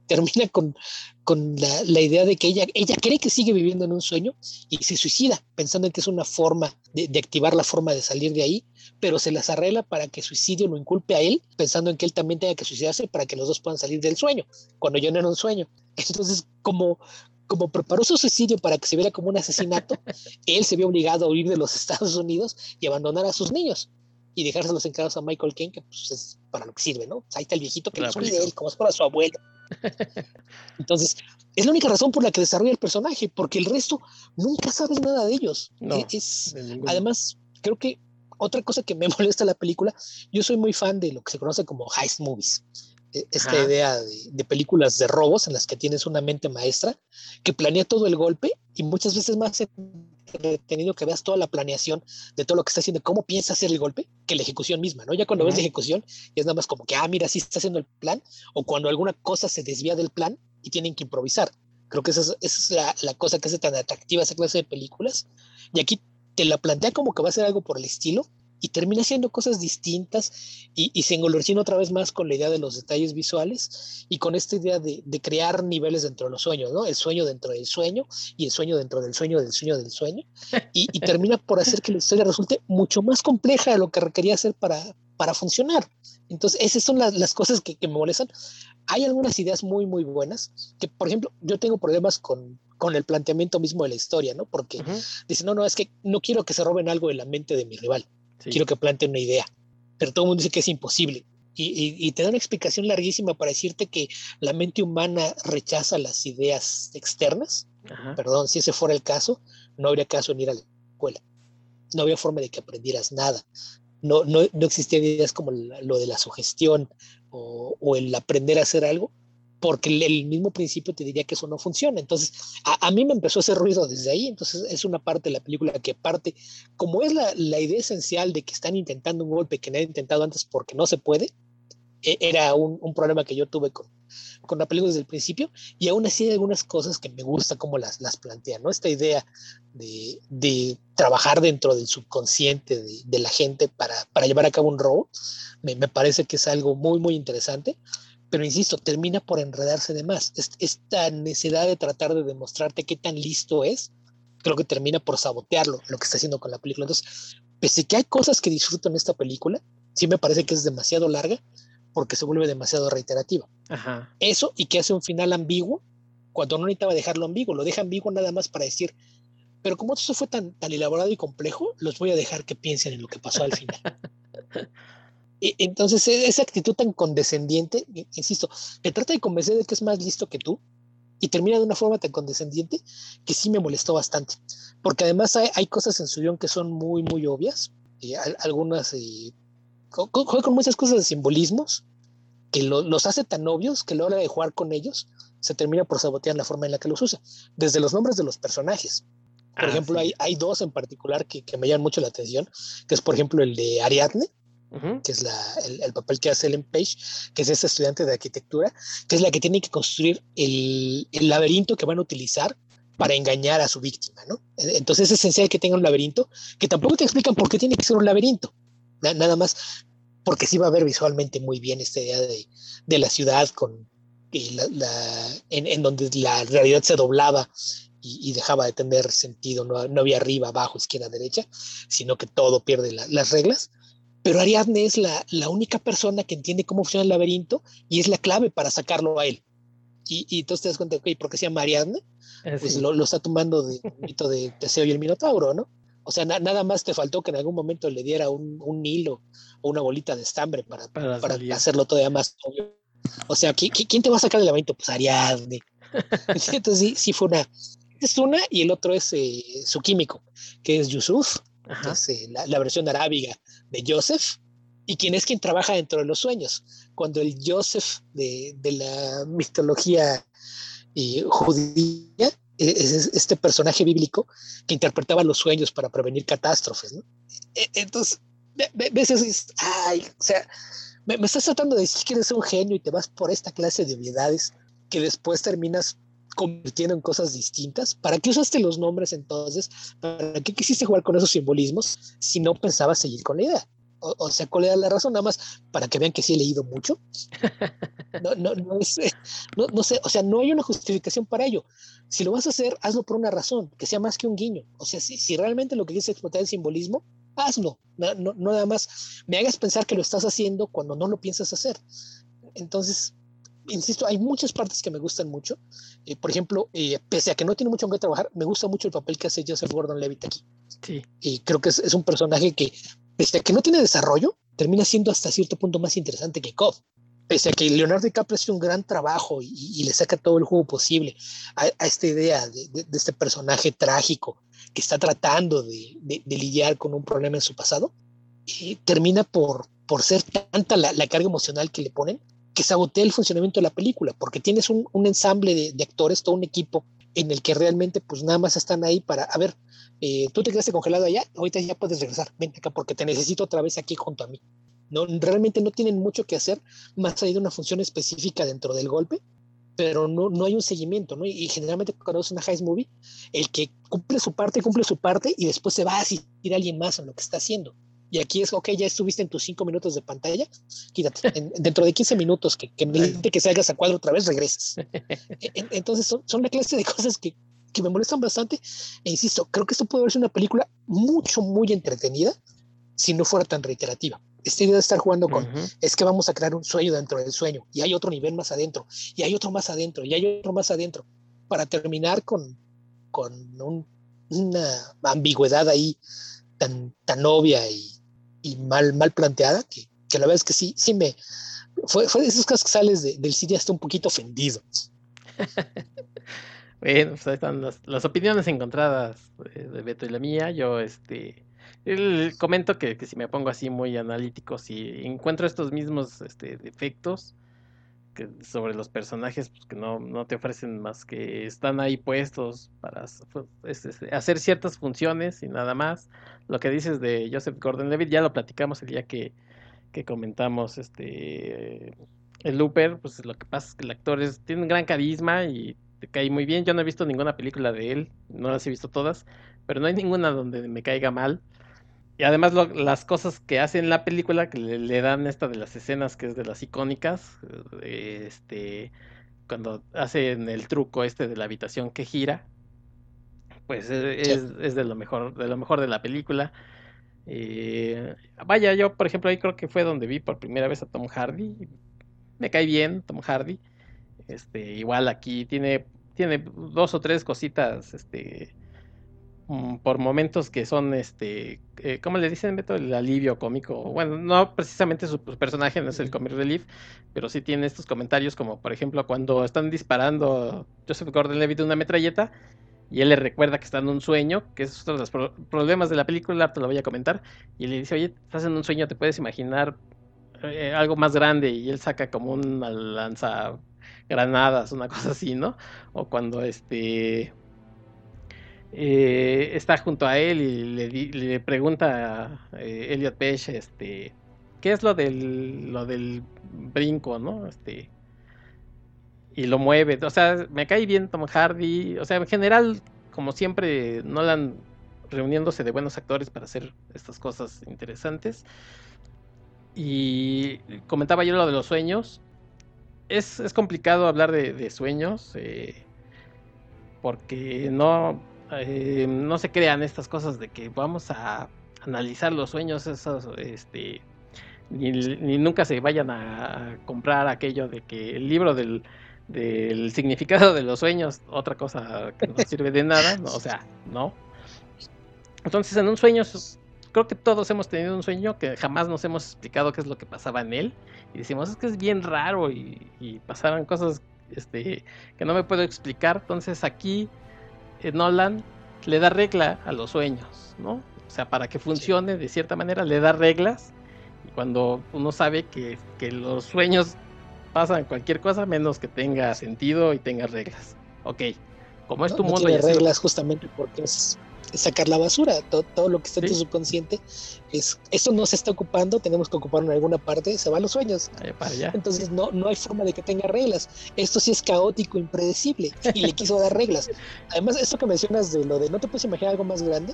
termina con, con la, la, idea de que ella, ella cree que sigue viviendo en un sueño y se suicida, pensando en que es una forma de, de, activar la forma de salir de ahí, pero se las arregla para que suicidio lo inculpe a él, pensando en que él también tenga que suicidarse para que los dos puedan salir del sueño, cuando yo no era un sueño. Entonces, como, como preparó su suicidio para que se viera como un asesinato, él se vio obligado a huir de los Estados Unidos y abandonar a sus niños y dejárselos encargados a Michael King, que pues es para lo que sirve, ¿no? Ahí está el viejito que los cuide él, como es para su abuelo. Entonces, es la única razón por la que desarrolla el personaje, porque el resto nunca sabes nada de ellos. E, es, además, creo que otra cosa que me molesta la película, yo soy muy fan de lo que se conoce como heist movies. E, esta idea de, de, películas de robos en las que tienes una mente maestra que planea todo el golpe y muchas veces más tenido que veas toda la planeación de todo lo que está haciendo, cómo piensa hacer el golpe, que la ejecución misma, ¿no? Ya cuando ves la ejecución, es nada más como que, ah, mira, sí está haciendo el plan, o cuando alguna cosa se desvía del plan y tienen que improvisar. Creo que esa es, esa es la, cosa que hace tan atractiva esa clase de películas. Y aquí te la plantea como que va a ser algo por el estilo, y termina haciendo cosas distintas y, y, se engolorcina otra vez más con la idea de los detalles visuales y con esta idea de, de, crear niveles dentro de los sueños, ¿no? El sueño dentro del sueño y el sueño dentro del sueño del sueño del sueño y, y termina por hacer que la historia resulte mucho más compleja de lo que requería hacer para, para funcionar. Entonces, esas son las, las cosas que, que, me molestan. Hay algunas ideas muy, muy buenas, que por ejemplo, yo tengo problemas con, con el planteamiento mismo de la historia, ¿no? Porque uh -huh. dice, no, no, es que no quiero que se roben algo de la mente de mi rival. Sí. Quiero que planteen una idea. Pero todo el mundo dice que es imposible. Y, y, y, te da una explicación larguísima para decirte que la mente humana rechaza las ideas externas. Ajá. Perdón, si ese fuera el caso, no habría caso en ir a la escuela. No había forma de que aprendieras nada. No, no, no existían ideas como lo de la sugestión o, o el aprender a hacer algo porque el mismo principio te diría que eso no funciona. Entonces, a, mí me empezó hacer ruido desde ahí. Entonces, es una parte de la película que parte, como es la, idea esencial de que están intentando un golpe que nadie ha intentado antes porque no se puede, e, era un, problema que yo tuve con, la película desde el principio. Y aún así hay algunas cosas que me gusta cómo las, las plantean, ¿no? Esta idea de, trabajar dentro del subconsciente de, la gente para, llevar a cabo un robo, me parece que es algo muy, muy interesante pero insisto, termina por enredarse de más. Esta necesidad de tratar de demostrarte qué tan listo es, creo que termina por sabotearlo, lo que está haciendo con la película. Entonces, pese que hay cosas que disfruto en esta película, sí me parece que es demasiado larga porque se vuelve demasiado reiterativa. Ajá. Eso y que hace un final ambiguo cuando no necesitaba dejarlo ambiguo, lo deja ambiguo nada más para decir, pero como esto fue tan, tan elaborado y complejo, los voy a dejar que piensen en lo que pasó al final. Entonces, e, esa actitud tan condescendiente, insisto, te trata de convencer de que es más listo que tú y termina de una forma tan condescendiente que sí me molestó bastante. Porque además hay, cosas en su guion que son muy, muy obvias. Y algunas eh, juega con muchas cosas de simbolismos que los hace tan obvios que a la hora de jugar con ellos se termina por sabotear la forma en la que los usa. Desde los nombres de los personajes. Por ah, ejemplo, hay, hay, dos en particular que, que, me llaman mucho la atención, que es por ejemplo el de Ariadne, que es la, el, papel que hace Ellen Page, que es esta estudiante de arquitectura, que es la que tiene que construir el, el laberinto que van a utilizar para engañar a su víctima, ¿no? Entonces es esencial que tenga un laberinto, que tampoco te explican por qué tiene que ser un laberinto, nada más porque sí va a ver visualmente muy bien esta idea de, de la ciudad con la, la, en, en, donde la realidad se doblaba y, y dejaba de tener sentido, no, no, había arriba, abajo, izquierda, derecha, sino que todo pierde la, las reglas pero Ariadne es la, la, única persona que entiende cómo funciona el laberinto y es la clave para sacarlo a él. Y, y entonces te das cuenta, ok, ¿por qué se llama Ariadne? Eh, pues lo, lo, está tomando del mito de Teseo y el Minotauro, ¿no? O sea, na, nada más te faltó que en algún momento le diera un, un hilo o una bolita de estambre para, para, para hacerlo todavía más obvio. O sea, ¿quién, ¿quién te va a sacar del laberinto? Pues Ariadne. Entonces sí, sí fue una. Es una y el otro es eh, su químico, que es Yusuf, es, eh, la, la, versión arábiga de Joseph y quien es quien trabaja dentro de los sueños. Cuando el Joseph de, de la mitología eh, judía e, es este personaje bíblico que interpretaba los sueños para prevenir catástrofes. ¿no? E, entonces, ves eso y dices, ay, o sea, me, me, estás tratando de decir que eres un genio y te vas por esta clase de obviedades que después terminas convirtiendo en cosas distintas. ¿Para qué usaste los nombres entonces? ¿Para qué quisiste jugar con esos simbolismos si no pensabas seguir con la idea? O, o sea, ¿cuál era la razón? Nada más para que vean que sí he leído mucho. No, no, no, es, no, no sé, o sea, no hay una justificación para ello. Si lo vas a hacer, hazlo por una razón, que sea más que un guiño. O sea, si, si realmente lo que quieres es explotar el simbolismo, hazlo. No, no, no nada más me hagas pensar que lo estás haciendo cuando no lo piensas hacer. Entonces, insisto, hay muchas partes que me gustan mucho. Eh, por ejemplo, eh, pese a que no tiene mucho en qué trabajar, me gusta mucho el papel que hace Joseph Gordon-Levitt aquí. Sí. Y creo que es, es, un personaje que, pese a que no tiene desarrollo, termina siendo hasta cierto punto más interesante que Cobb. Pese a que Leonardo DiCaprio hace un gran trabajo y, y, le saca todo el juego posible a, a esta idea de, de, de, este personaje trágico que está tratando de, de, lidiar con un problema en su pasado, y termina por, por ser tanta la, la carga emocional que le ponen que sabotea el funcionamiento de la película, porque tienes un, un ensamble de, de, actores, todo un equipo en el que realmente pues nada más están ahí para, a ver, eh, tú te quedaste congelado allá, ahorita ya puedes regresar, ven acá porque te necesito otra vez aquí junto a mí. No, realmente no tienen mucho que hacer más allá de una función específica dentro del golpe, pero no, no hay un seguimiento, ¿no? Y, generalmente cuando es una heist movie, el que cumple su parte, cumple su parte y después se va a asistir a alguien más en lo que está haciendo. Y aquí es, ok, ya estuviste en tus cinco minutos de pantalla, quítate. En, dentro de 15 minutos que, que, me, que salgas a cuadro otra vez, regresas. Entonces son, son la clase de cosas que, que me molestan bastante. E insisto, creo que esto puede verse una película mucho, muy entretenida si no fuera tan reiterativa. Esta idea de estar jugando con, uh -huh. es que vamos a crear un sueño dentro del sueño, y hay otro nivel más adentro, y hay otro más adentro, y hay otro más adentro, para terminar con, con un, una ambigüedad ahí tan, tan obvia y, y mal, mal planteada, que, que, la verdad es que sí, sí me... Fue, fue de esos casos que sales de, del cine hasta un poquito ofendido. bueno, pues ahí están las, las opiniones encontradas de, de, Beto y la mía. Yo, este... El, comento que, que, si me pongo así muy analítico, si encuentro estos mismos este, defectos que sobre los personajes pues, que no, no, te ofrecen más que están ahí puestos para hacer ciertas funciones y nada más. Lo que dices de Joseph Gordon-Levitt ya lo platicamos el día que, que comentamos este el Looper, pues lo que pasa es que el actor es, tiene un gran carisma y te cae muy bien. Yo no he visto ninguna película de él, no las he visto todas, pero no hay ninguna donde me caiga mal. Y además lo, las cosas que hace en la película, que le, le, dan esta de las escenas que es de las icónicas, este, cuando hacen el truco este de la habitación que gira, pues es, sí. es de lo mejor, de lo mejor de la película. Eh, vaya, yo por ejemplo ahí creo que fue donde vi por primera vez a Tom Hardy. Me cae bien Tom Hardy. Este, igual aquí tiene, tiene dos o tres cositas, este, por momentos que son, este, eh, ¿cómo le dicen, Beto? El alivio cómico. Bueno, no precisamente su personaje no es el comic relief, pero sí tiene estos comentarios como, por ejemplo, cuando están disparando Joseph Gordon-Levitt de una metralleta y él le recuerda que está en un sueño, que es otro de los problemas de la película, te lo voy a comentar, y le dice, oye, estás en un sueño, te puedes imaginar eh, algo más grande, y él saca como una lanza granadas, una cosa así, ¿no? O cuando este eh, está junto a él y le, pregunta a eh, Elliot Page, este, ¿qué es lo del, lo del brinco, no? Este, y lo mueve, o sea, me cae bien Tom Hardy, o sea, en general, como siempre, Nolan reuniéndose de buenos actores para hacer estas cosas interesantes. Y comentaba yo lo de los sueños, es, complicado hablar de, sueños eh, porque no, eh, no se crean estas cosas de que vamos a analizar los sueños, esos, este, ni, nunca se vayan a, comprar aquello de que el libro del, del significado de los sueños, otra cosa que no sirve de nada, o sea, no. Entonces en un sueño creo que todos hemos tenido un sueño que jamás nos hemos explicado qué es lo que pasaba en él. Y decimos, es que es bien raro y, y pasaron cosas este, que no me puedo explicar. Entonces aquí Nolan le da regla a los sueños, ¿no? O sea, para que funcione de cierta manera le da reglas. Y cuando uno sabe que, que los sueños pasan cualquier cosa menos que tenga sentido y tenga reglas. Ok, como es tu mundo... Tiene reglas justamente porque es sacar la basura, todo, lo que está en tu subconsciente es, eso no se está ocupando, tenemos que ocuparlo en alguna parte, se van los sueños. Entonces no, no hay forma de que tenga reglas. Esto sí es caótico, impredecible, y le quiso dar reglas. Además, esto que mencionas de lo de no te puedes imaginar algo más grande,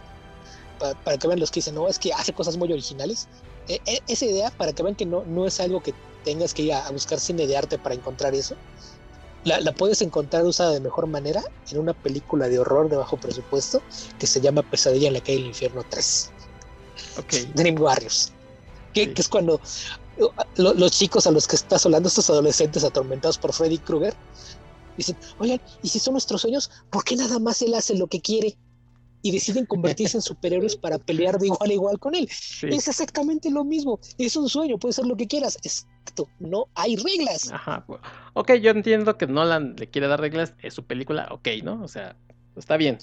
para, que vean los que dicen, no, es que hace cosas muy originales. E, e, esa idea, para que vean que no, no es algo que tengas que ir a, a buscar cine de arte para encontrar eso, la, puedes encontrar usada de mejor manera en una película de horror de bajo presupuesto que se llama Pesadilla en la calle del infierno 3. Dream Warriors. Que, es cuando uh, los chicos a los que estás hablando, estos adolescentes atormentados por Freddy Krueger, dicen, oigan, ¿y si son nuestros sueños? ¿Por qué nada más él hace lo que quiere? y deciden convertirse en superhéroes para pelear de igual a igual con él. Es exactamente lo mismo. Es un sueño, puede ser lo que quieras. Exacto, no hay reglas. Ajá. Ok, yo entiendo que Nolan le quiere dar reglas, es su película, ok, ¿no? O sea, está bien,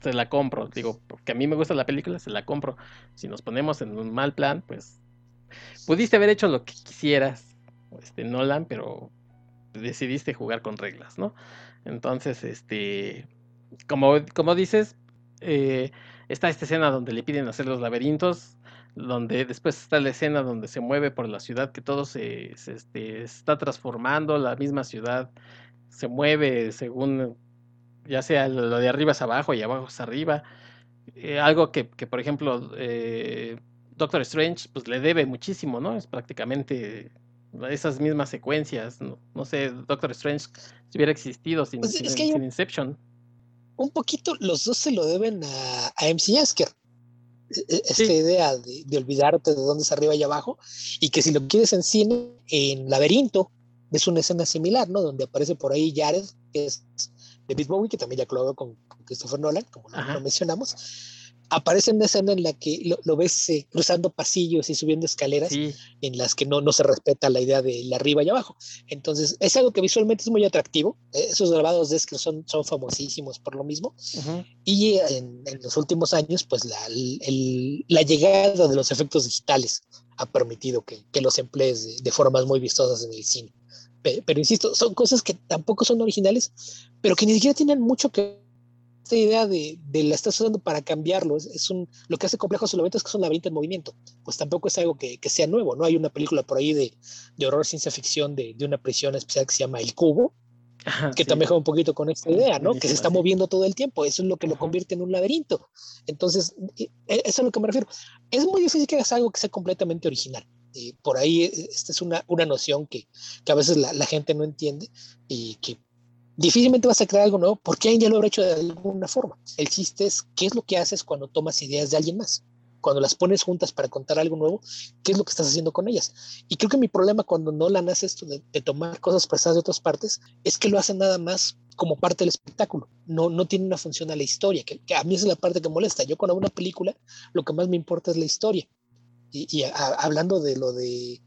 se la compro. Digo, porque a mí me gusta la película, se la compro. Si nos ponemos en un mal plan, pues pudiste haber hecho lo que quisieras, este Nolan, pero decidiste jugar con reglas, ¿no? Entonces, este, como, como dices, eh, está esta escena donde le piden hacer los laberintos, donde después está la escena donde se mueve por la ciudad, que todo se, este, está transformando, la misma ciudad se mueve según, ya sea lo de arriba es abajo y abajo es arriba. Eh, algo que, por ejemplo, eh, Doctor Strange pues le debe muchísimo, ¿no? Es prácticamente esas mismas secuencias, no, sé, Doctor Strange si hubiera existido sin, pues Inception un poquito los dos se lo deben a, a MC Asker. E, e, esta idea de, olvidarte de dónde es arriba y abajo, y que si lo quieres en cine, en Laberinto, es una escena similar, ¿no? Donde aparece por ahí Jared, que es David Bowie, que también ya colaboró con, con Christopher Nolan, como lo mencionamos aparece una escena en la que lo, ves eh, cruzando pasillos y subiendo escaleras en las que no, no se respeta la idea de la arriba y abajo. Entonces, es algo que visualmente es muy atractivo. Eh, esos grabados de que son, son famosísimos por lo mismo. Y en, los últimos años, pues la, la, llegada de los efectos digitales ha permitido que, que los emplees de, formas muy vistosas en el cine. Pero, pero, insisto, son cosas que tampoco son originales, pero que ni siquiera tienen mucho que esta idea de, de, la estás usando para cambiarlo, es, un, lo que hace complejo solamente es que es un laberinto en movimiento, pues tampoco es algo que, que sea nuevo, ¿no? Hay una película por ahí de, de horror ciencia ficción de, de, una prisión especial que se llama El Cubo, que también juega un poquito con esta idea, ¿no? Que se está moviendo todo el tiempo, eso es lo que lo convierte en un laberinto. Entonces, e, eso es a lo que me refiero. Es muy difícil que hagas algo que sea completamente original. Por ahí, e, esta es una, una noción que, que a veces la, la gente no entiende y que difícilmente vas a crear algo nuevo porque alguien ya lo habrá hecho de alguna forma. El chiste es qué es lo que haces cuando tomas ideas de alguien más. cuando las pones juntas para contar algo nuevo, ¿qué es lo que estás haciendo con ellas? Y creo que mi problema cuando Nolan hace esto de, tomar cosas prestadas de otras partes es que lo hace nada más como parte del espectáculo, no, no tiene una función a la historia, que, a mí es la parte que molesta. Yo con una película lo que más me importa es la historia. Y, hablando de lo de,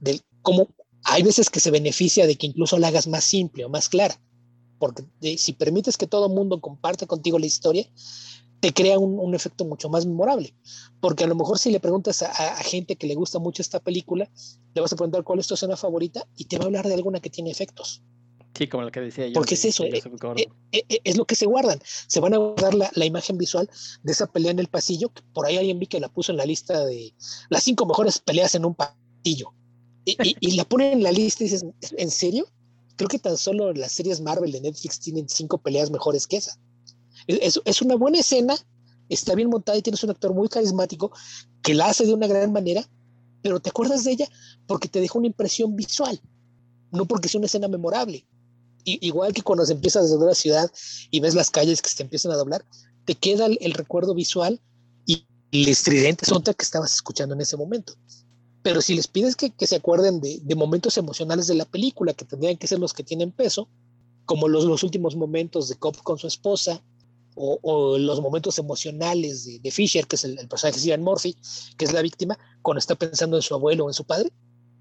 de cómo hay veces que se beneficia de que incluso la hagas más simple o más clara porque si permites que todo el mundo comparte contigo la historia, te crea un, efecto mucho más memorable. Porque a lo mejor si le preguntas a, gente que le gusta mucho esta película, le vas a preguntar cuál es tu escena favorita y te va a hablar de alguna que tiene efectos. Sí, como lo que decía yo. Porque es eso, eh, eh, eh, es lo que se guardan. Se van a guardar la, imagen visual de esa pelea en el pasillo, por ahí alguien vi que la puso en la lista de las cinco mejores peleas en un pasillo. Y, y la ponen en la lista y dices, ¿en serio? Creo que tan solo las series Marvel de Netflix tienen cinco peleas mejores que esa. Es, una buena escena, está bien montada y tienes un actor muy carismático que la hace de una gran manera, pero te acuerdas de ella porque te deja una impresión visual, no porque sea una escena memorable. igual que cuando se empieza a desdoblar la ciudad y ves las calles que se empiezan a doblar, te queda el, recuerdo visual y el estridente sonta que estabas escuchando en ese momento pero si les pides que, se acuerden de, momentos emocionales de la película, que tendrían que ser los que tienen peso, como los, los últimos momentos de Cobb con su esposa, o, los momentos emocionales de, Fisher, que es el, personaje de Ian Murphy, que es la víctima, cuando está pensando en su abuelo o en su padre,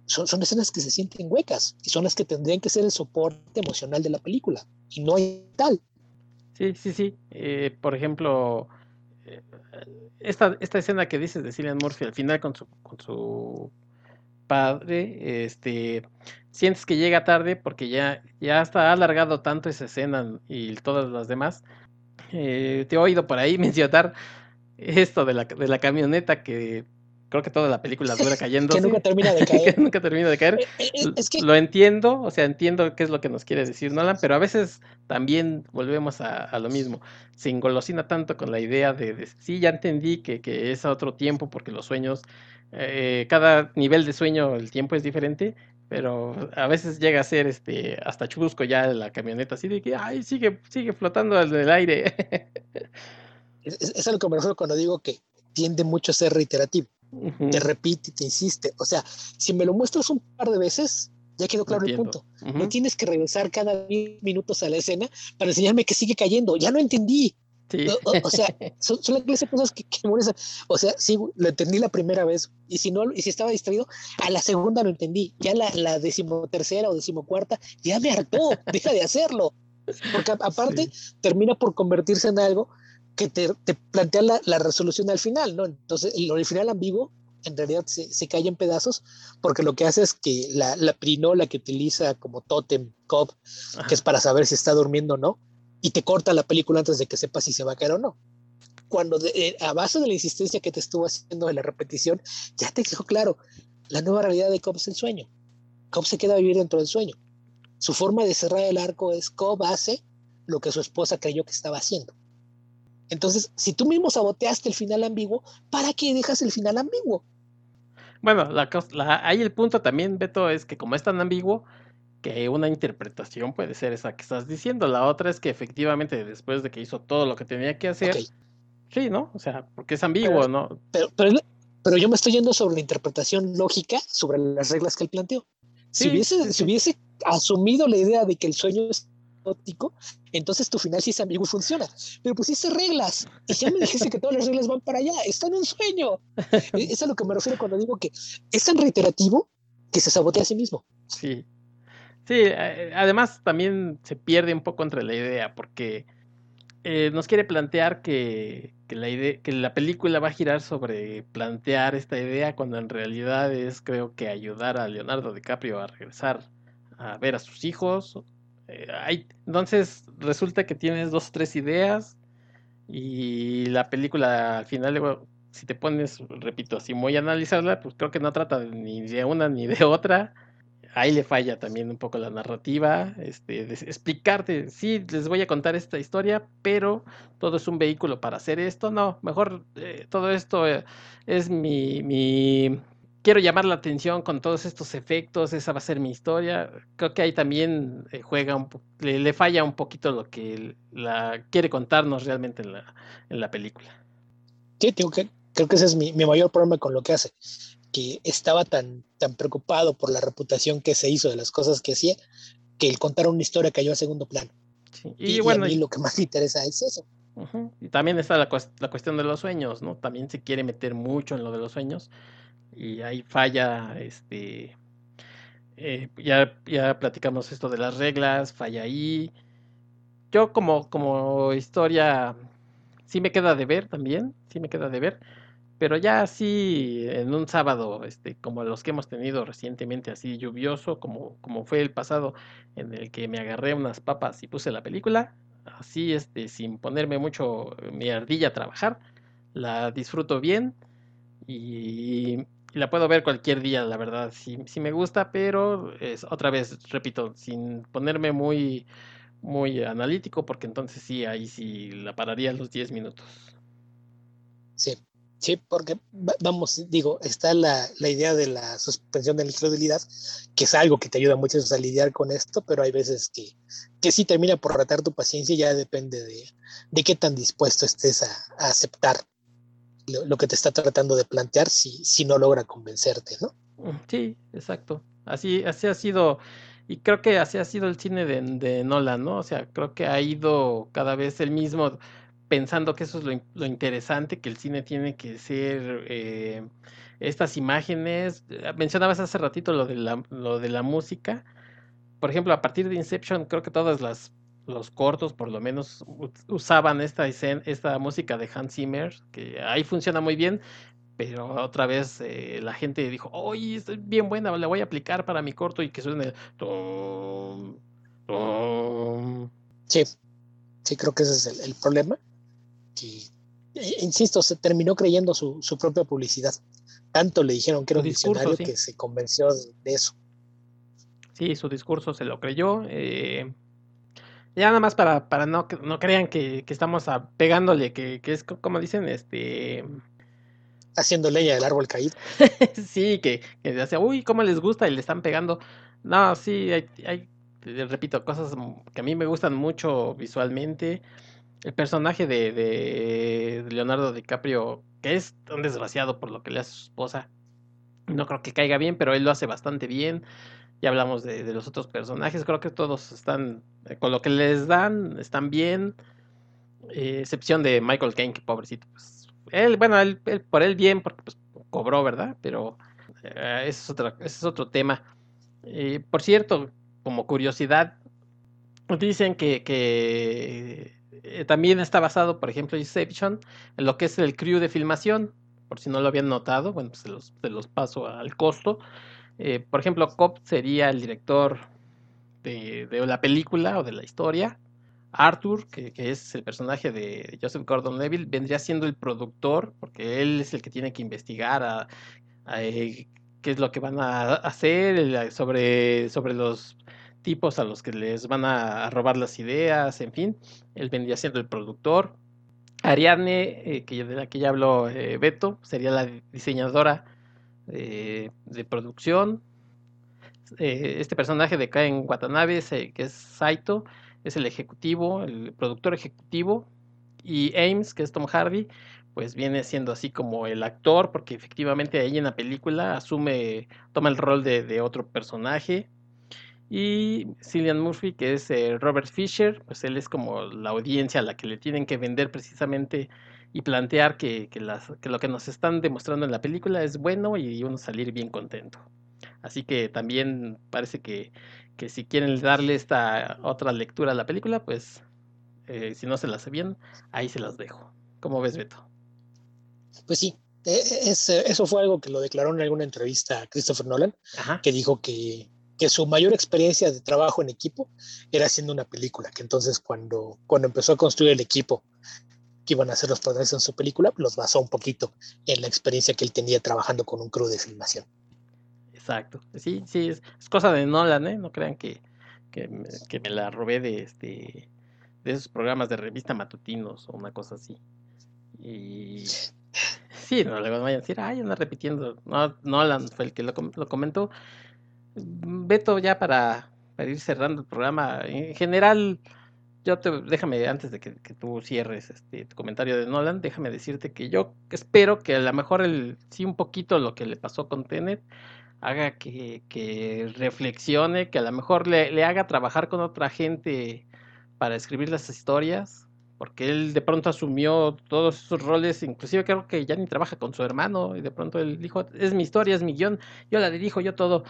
son, son escenas que se sienten huecas y son las que tendrían que ser el soporte emocional de la película, y no hay tal. Sí, sí, sí. Eh, por ejemplo, eh, esta, esta escena que dices de Cillian Murphy al final con su, con su padre, este, sientes que llega tarde porque ya, ya está alargado tanto esa escena y todas las demás. Eh, te he oído por ahí mencionar esto de la, de la camioneta que creo que toda la película dura cayendo. que nunca termina de caer. que nunca termina de caer. Lo entiendo, o sea, entiendo qué es lo que nos quiere decir Nolan, pero a veces también volvemos a, lo mismo. Se engolosina tanto con la idea de, sí, ya entendí que, que, es otro tiempo porque los sueños, eh, cada nivel de sueño, el tiempo es diferente, pero a veces llega a ser este hasta chusco ya la camioneta, así de que, ay, sigue, sigue flotando en el aire. es, es, lo que me refiero cuando digo que tiende mucho a ser reiterativo te repite, te insiste. O sea, si me lo muestras un par de veces, ya quedó claro el punto. No tienes que regresar cada 10 minutos a la escena para enseñarme que sigue cayendo. Ya lo entendí. O, sea, son, son, las cosas que, que O sea, sí, lo entendí la primera vez. Y si no, y si estaba distraído, a la segunda lo entendí. Ya la, la decimotercera o decimocuarta, ya me hartó. deja de hacerlo. Porque aparte termina por convertirse en algo que te, plantea la, resolución al final, ¿no? Entonces, el, final ambiguo en realidad se, cae en pedazos porque lo que hace es que la, la pirinola que utiliza como totem cop, que es para saber si está durmiendo o no, y te corta la película antes de que sepa si se va a caer o no. Cuando eh, a base de la insistencia que te estuvo haciendo de la repetición, ya te dijo claro, la nueva realidad de Cobb es el sueño. Cobb se queda a vivir dentro del sueño. Su forma de cerrar el arco es Cobb hace lo que su esposa creyó que estaba haciendo. Entonces, si tú mismo saboteaste el final ambiguo, ¿para qué dejas el final ambiguo? Bueno, la, ahí el punto también, Beto, es que como es tan ambiguo, que una interpretación puede ser esa que estás diciendo. La otra es que efectivamente después de que hizo todo lo que tenía que hacer, sí, ¿no? O sea, porque es ambiguo, ¿no? Pero, pero, yo me estoy yendo sobre la interpretación lógica, sobre las reglas que él planteó. Si, hubiese, si hubiese asumido la idea de que el sueño es óptico, entonces tu final sí es ambiguo y funciona. Pero pusiste reglas y ya me dijiste que todas las reglas van para allá. Está en un sueño. Es a lo que me refiero cuando digo que es tan reiterativo que se sabotea a sí mismo. Sí. Sí, eh, además también se pierde un poco entre la idea porque eh, nos quiere plantear que, que, la idea, que la película va a girar sobre plantear esta idea cuando en realidad es creo que ayudar a Leonardo DiCaprio a regresar a ver a sus hijos eh, hay, entonces resulta que tienes dos o tres ideas y la película al final, si te pones, repito, si voy a analizarla, pues creo que no trata ni de una ni de otra. Ahí le falla también un poco la narrativa, este, de explicarte, sí, les voy a contar esta historia, pero todo es un vehículo para hacer esto. No, mejor eh, todo esto eh, es mi, mi quiero llamar la atención con todos estos efectos, esa va a ser mi historia. Creo que ahí también eh, juega un le, falla un poquito lo que la quiere contarnos realmente en la, en la película. Sí, tengo que creo que ese es mi, mi, mayor problema con lo que hace, que estaba tan, tan preocupado por la reputación que se hizo de las cosas que hacía, que el contar una historia cayó a segundo plano. Y, bueno, a mí lo que más me interesa es eso. Y también está la, la, cuestión de los sueños, ¿no? También se quiere meter mucho en lo de los sueños y ahí falla, este, eh, ya, ya platicamos esto de las reglas, falla ahí. Yo como, como historia sí me queda de ver también, sí me queda de ver, pero ya así en un sábado, este, como los que hemos tenido recientemente, así lluvioso, como, como fue el pasado, en el que me agarré unas papas y puse la película, así este, sin ponerme mucho mi ardilla a trabajar, la disfruto bien y, la puedo ver cualquier día, la verdad, sí me gusta, pero es otra vez, repito, sin ponerme muy muy analítico, porque entonces sí, ahí sí la pararía los 10 minutos. Sí, sí, porque vamos, digo, está la, la, idea de la suspensión de la incredulidad, que es algo que te ayuda mucho a lidiar con esto, pero hay veces que, que sí termina por retar tu paciencia y ya depende de, de qué tan dispuesto estés a aceptar lo, que te está tratando de plantear si, si no logra convencerte, ¿no? Sí, exacto. Así, así ha sido y creo que así ha sido el cine de, de Nolan, ¿no? O sea, creo que ha ido cada vez el mismo pensando que eso es lo, lo interesante, que el cine tiene que ser eh, estas imágenes. Mencionabas hace ratito lo de, la, lo de la música. Por ejemplo, a partir de Inception, creo que todas las los cortos por lo menos usaban esta escena, esta música de Hans Zimmer, que ahí funciona muy bien, pero otra vez eh, la gente dijo, oye, es bien buena, la voy a aplicar para mi corto y que suene... Sí, sí, creo que ese es el, problema. Que, e, insisto, se terminó creyendo su, su, propia publicidad. Tanto le dijeron que era un diccionario que se convenció de, eso. Sí, su discurso se lo creyó. Eh, ya nada más para, para no, no crean que, que estamos pegándole, que, que es como dicen, este haciendo leña del árbol caído. sí, que, que hace, uy, cómo les gusta y le están pegando. No, sí, hay, hay, repito, cosas que a mí me gustan mucho visualmente. El personaje de, de Leonardo DiCaprio, que es un desgraciado por lo que le hace a su esposa, no creo que caiga bien, pero él lo hace bastante bien. Ya hablamos de, de los otros personajes, creo que todos están, eh, con lo que les dan, están bien. Eh, excepción de Michael Caine, que pobrecito, pues él, bueno, él, por él bien, porque pues, cobró, ¿verdad? Pero eh, ese, es otro, ese es otro tema. Eh, por cierto, como curiosidad, dicen que, que eh, también está basado, por ejemplo, Inception, en lo que es el crew de filmación. Por si no lo habían notado, bueno, pues se los, se los paso al costo. Por ejemplo, Cop sería el director de, la película o de la historia. Arthur, que, es el personaje de Joseph Gordon-Levitt, vendría siendo el productor, porque él es el que tiene que investigar a, eh, qué es lo que van a hacer, sobre, sobre los tipos a los que les van a robar las ideas, en fin, él vendría siendo el productor. Ariadne, eh, que, de la que ya habló eh, Beto, sería la diseñadora de producción. este personaje de Kaen Watanabe, que es Saito, es el ejecutivo, el productor ejecutivo, y Ames, que es Tom Hardy, pues viene siendo así como el actor, porque efectivamente ahí en la película asume, toma el rol de, otro personaje. Y Cillian Murphy, que es eh, Robert Fisher, pues él es como la audiencia a la que le tienen que vender precisamente y plantear que, que, las, que lo que nos están demostrando en la película es bueno y uno salir bien contento. Así que también parece que que si quieren darle esta otra lectura a la película, pues eh, si no se las bien, ahí se las dejo. ¿Cómo ves, Beto? Pues sí, e, eso fue algo que lo declaró en alguna entrevista a Christopher Nolan, que dijo que, que, su mayor experiencia de trabajo en equipo era haciendo una película, que entonces cuando, cuando empezó a construir el equipo que iban a hacer los protagonistas en su película, los basó un poquito en la experiencia que él tenía trabajando con un crew de filmación. Exacto. Sí, sí, es, cosa de Nolan, ¿eh? No crean que, que, me, la robé de este de esos programas de revista matutinos o una cosa así. Y sí, no le vayan a decir, ay, anda repitiendo. No, Nolan fue el que lo, lo comentó. Beto, ya para, para ir cerrando el programa, en general, yo te, déjame, antes de que, tú cierres este tu comentario de Nolan, déjame decirte que yo espero que a lo mejor el, sí un poquito lo que le pasó con Tenet haga que, que reflexione, que a lo mejor le, le, haga trabajar con otra gente para escribir las historias, porque él de pronto asumió todos esos roles, inclusive creo que ya ni trabaja con su hermano, y de pronto él dijo, es mi historia, es mi guion, yo la dirijo, yo todo.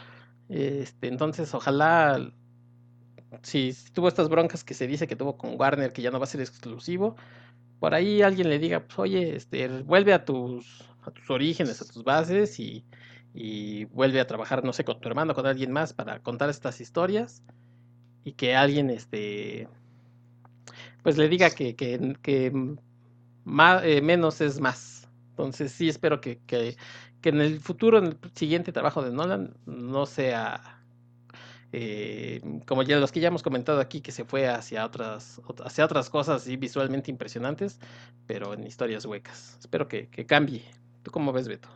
Este, entonces, ojalá si, tuvo estas broncas que se dice que tuvo con Warner, que ya no va a ser exclusivo, por ahí alguien le diga, pues oye, este, vuelve a tus, a tus orígenes, a tus bases y, y vuelve a trabajar, no sé, con tu hermano, con alguien más para contar estas historias y que alguien, este, pues le diga que, que, que más, eh, menos es más. Entonces sí espero que, que, que en el futuro, en el siguiente trabajo de Nolan, no sea eh, como ya los que ya hemos comentado aquí, que se fue hacia otras, hacia otras cosas y visualmente impresionantes, pero en historias huecas. Espero que, cambie. ¿Tú cómo ves, Beto?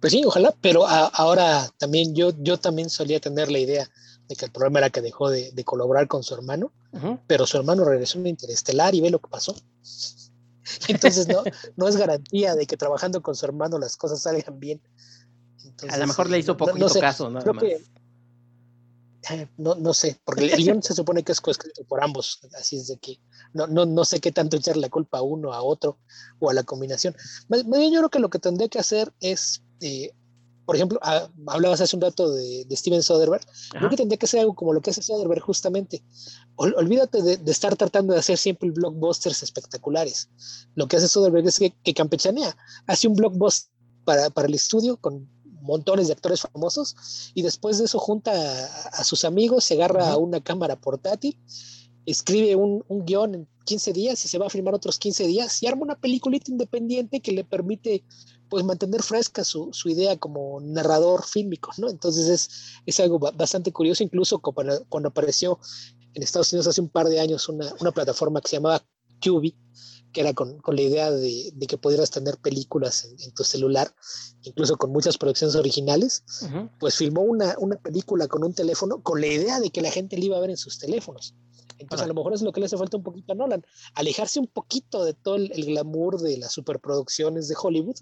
Pues sí, ojalá, pero ahora también yo, yo también solía tener la idea de que el problema era que dejó de, colaborar con su hermano, pero su hermano regresó en Interestelar y ve lo que pasó. Entonces no, no es garantía de que trabajando con su hermano las cosas salgan bien. a lo mejor le hizo poco caso, nada más. No, no sé, porque el guion se supone que es coescrito por ambos, así es de que no, no, no sé qué tanto echar la culpa a uno, a otro o a la combinación. Más, bien yo creo que lo que tendría que hacer es, eh, por ejemplo, ah, hablabas hace un rato de, Steven Soderbergh, creo que tendría que ser algo como lo que hace Soderbergh justamente. olvídate de, estar tratando de hacer siempre blockbusters espectaculares. Lo que hace Soderbergh es que, que campechanea, hace un blockbuster para, para el estudio con montones de actores famosos y después de eso junta a, sus amigos, se agarra a una cámara portátil, escribe un, un, guion en 15 días y se va a filmar otros 15 días y arma una peliculita independiente que le permite pues mantener fresca su, su idea como narrador fílmico, ¿no? Entonces es, es algo bastante curioso, incluso cuando, cuando, apareció en Estados Unidos hace un par de años una, una plataforma que se llamaba Tubi, que era con, con la idea de, de, que pudieras tener películas en, tu celular, incluso con muchas producciones originales, pues filmó una, una, película con un teléfono con la idea de que la gente le iba a ver en sus teléfonos. Entonces, a lo mejor es lo que le hace falta un poquito a Nolan, alejarse un poquito de todo el, glamour de las superproducciones de Hollywood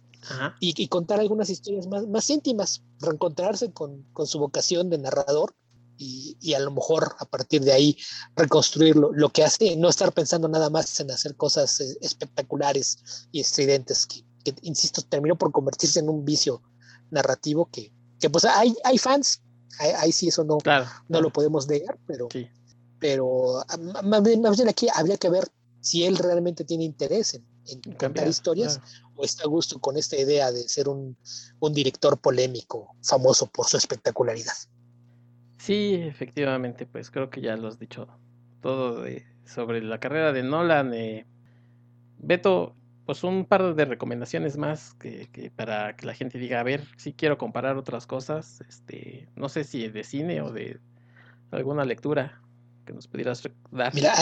y, y, contar algunas historias más, más íntimas, reencontrarse con, con su vocación de narrador y, a lo mejor a partir de ahí reconstruir lo, que hace, no estar pensando nada más en hacer cosas eh, espectaculares y estridentes, que, insisto, terminó por convertirse en un vicio narrativo que, que pues hay, hay fans, ahí, sí eso no, no lo podemos negar, pero, pero ah, más bien, aquí habría que ver si él realmente tiene interés en, contar historias o está a gusto con esta idea de ser un, un director polémico, famoso por su espectacularidad. Sí, efectivamente, pues creo que ya lo has dicho todo sobre la carrera de Nolan. Eh, Beto, pues un par de recomendaciones más que, para que la gente diga, a ver, si quiero comparar otras cosas, este, no sé si de cine o de alguna lectura que nos pudieras dar. Mira,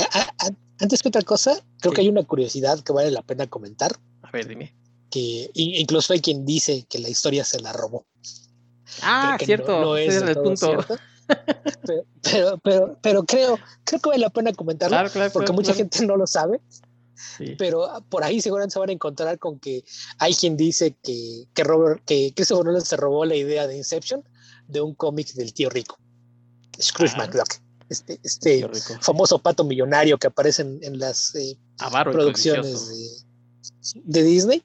antes que otra cosa, creo que hay una curiosidad que vale la pena comentar. A ver, dime. Que incluso hay quien dice que la historia se la robó. Ah, cierto, ese es el punto pero, pero, pero, creo, creo que vale la pena comentarlo porque mucha gente no lo sabe. Pero por ahí seguramente se van a encontrar con que hay quien dice que, que, Robert, que Christopher Nolan se robó la idea de Inception de un cómic del tío rico, Scrooge ah. McDuck. Este, este famoso pato millonario que aparece en, las eh, producciones de, de Disney,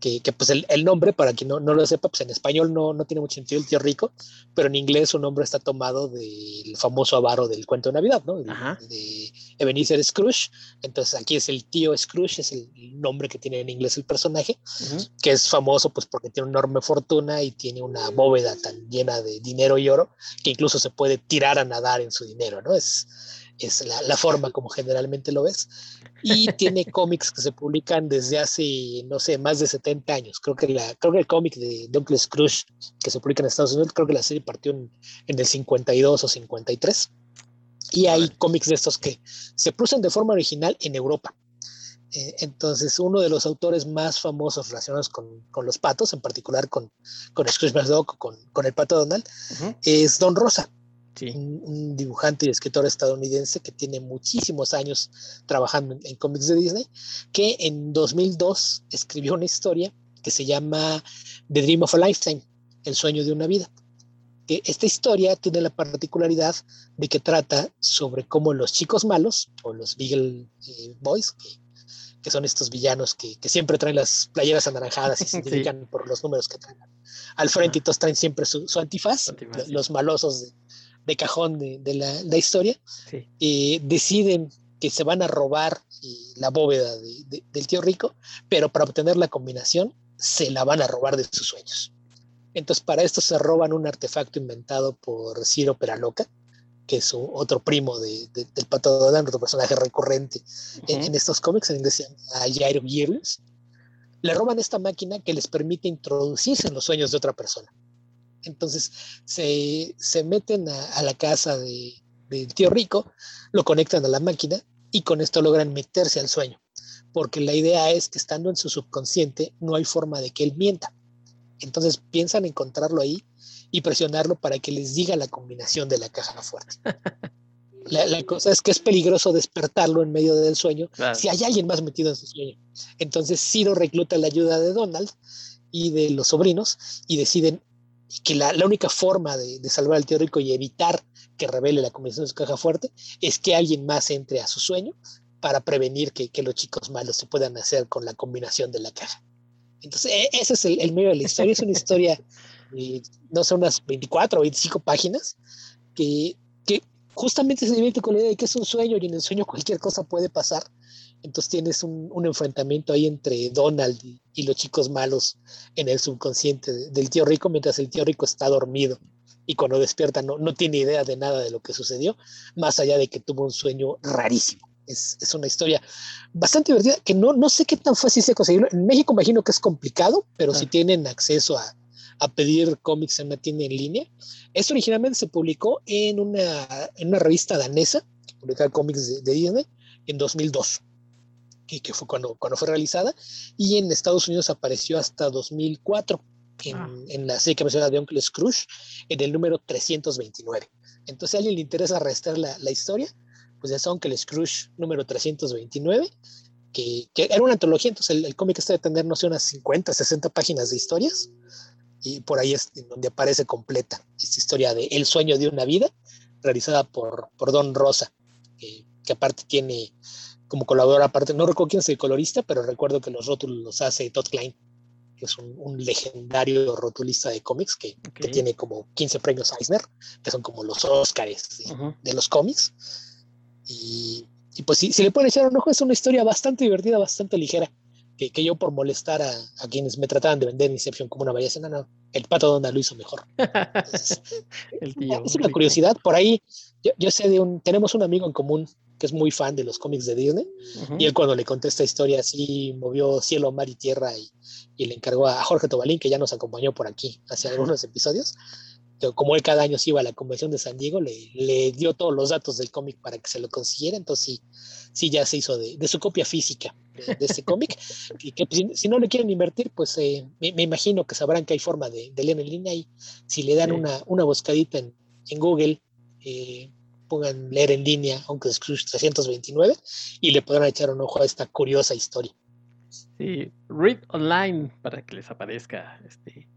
que, que, pues el, el, nombre, para quien no, no, lo sepa, pues en español no, no tiene mucho sentido el tío rico, pero en inglés su nombre está tomado del famoso avaro del cuento de Navidad, ¿no? de Ebenezer Scrooge. Entonces aquí es el tío Scrooge, es el nombre que tiene en inglés el personaje, que es famoso pues porque tiene una enorme fortuna y tiene una bóveda tan llena de dinero y oro que incluso se puede tirar a nadar en su dinero, ¿no? Es, es la, la forma como generalmente lo ves y tiene cómics que se publican desde hace, no sé, más de 70 años. Creo que, la, creo que el cómic de, Uncle Scrooge que se publica en Estados Unidos, creo que la serie partió en, el 52 o 53. Y hay cómics de estos que se producen de forma original en Europa. Eh, entonces, uno de los autores más famosos relacionados con, con los patos, en particular con, con Scrooge McDuck, con, con el pato Donald, es Don Rosa. Un, dibujante y escritor estadounidense que tiene muchísimos años trabajando en, cómics de Disney, que en 2002 escribió una historia que se llama The Dream of a Lifetime, el sueño de una vida. esta historia tiene la particularidad de que trata sobre cómo los chicos malos, o los Beagle eh, Boys, que, son estos villanos que, siempre traen las playeras anaranjadas y se identifican por los números que traen al frente y todos traen siempre su, antifaz, los malosos de, cajón de, la, historia, eh, deciden que se van a robar eh, la bóveda del tío rico, pero para obtener la combinación se la van a robar de sus sueños. Entonces para esto se roban un artefacto inventado por Ciro Peraloca, que es otro primo del Pato Donald, otro personaje recurrente en, estos cómics, en inglés a Jairo Gearless. Le roban esta máquina que les permite introducirse en los sueños de otra persona. Entonces se, meten a, la casa del tío rico, lo conectan a la máquina y con esto logran meterse al sueño porque la idea es que estando en su subconsciente no hay forma de que él mienta. Entonces piensan encontrarlo ahí y presionarlo para que les diga la combinación de la caja fuerte. La, cosa es que es peligroso despertarlo en medio del sueño si hay alguien más metido en su sueño. Entonces Ciro recluta la ayuda de Donald y de los sobrinos y deciden que la, única forma de, de, salvar al tío rico y evitar que revele la combinación de su caja fuerte es que alguien más entre a su sueño para prevenir que, los chicos malos se puedan hacer con la combinación de la caja. Entonces, e, ese es el, medio de la historia. Es una historia, no sé, unas 24 o 25 páginas, que, que justamente se divierte con la idea de que es un sueño y en el sueño cualquier cosa puede pasar. Entonces tienes un, enfrentamiento ahí entre Donald y, los chicos malos en el subconsciente del tío rico, mientras el tío rico está dormido y cuando despierta no, no tiene idea de nada de lo que sucedió, más allá de que tuvo un sueño rarísimo es, una historia bastante divertida que no, no sé qué tan fácil sea conseguirlo. En México imagino que es complicado, pero si tienen acceso a, a, pedir cómics en una tienda en línea. Esto originalmente se publicó en una, en una revista danesa, publicaba cómics de, Disney, en 2002, que, que fue cuando, cuando fue realizada, y en Estados Unidos apareció hasta 2004. En, ah. en, la serie que menciona de Uncle Scrooge, en el número 329. Entonces, a alguien le interesa restar la, la historia, pues que el Scrooge número 329, que, que era una antología, entonces el, cómic está de tener, no sé, unas 50, 60 páginas de historias, y por ahí es donde aparece completa esta historia de El sueño de una vida, realizada por, por Don Rosa, que, aparte tiene como colaborador, aparte, no recuerdo quién es el colorista, pero recuerdo que los rótulos los hace Todd Klein, que es un, legendario rotulista de cómics que, que, tiene como 15 premios Eisner, que son como los Oscars de, de los cómics. Y, pues si, si, le pueden echar un ojo, es una historia bastante divertida, bastante ligera. Que, que yo por molestar a, a, quienes me trataban de vender Inception como una belleza, no, no, el pato Donald lo hizo mejor. el tío, es una curiosidad, por ahí yo, yo, sé de un, tenemos un amigo en común que es muy fan de los cómics de Disney, y él cuando le conté esta historia así movió cielo, mar y tierra y, y le encargó a Jorge Tobalín, que ya nos acompañó por aquí hace algunos episodios, como él cada año se iba a la convención de San Diego, le, le dio todos los datos del cómic para que se lo consiguiera, entonces sí, sí ya se hizo de, de su copia física de, ese cómic, y que pues, si, no le quieren invertir, pues eh, me, me, imagino que sabrán que hay forma de, de, leer en línea y si le dan una, una buscadita en, en Google, eh, pongan leer en línea, aunque Scrooge 329, y le podrán echar un ojo a esta curiosa historia. Sí, read online para que les aparezca este,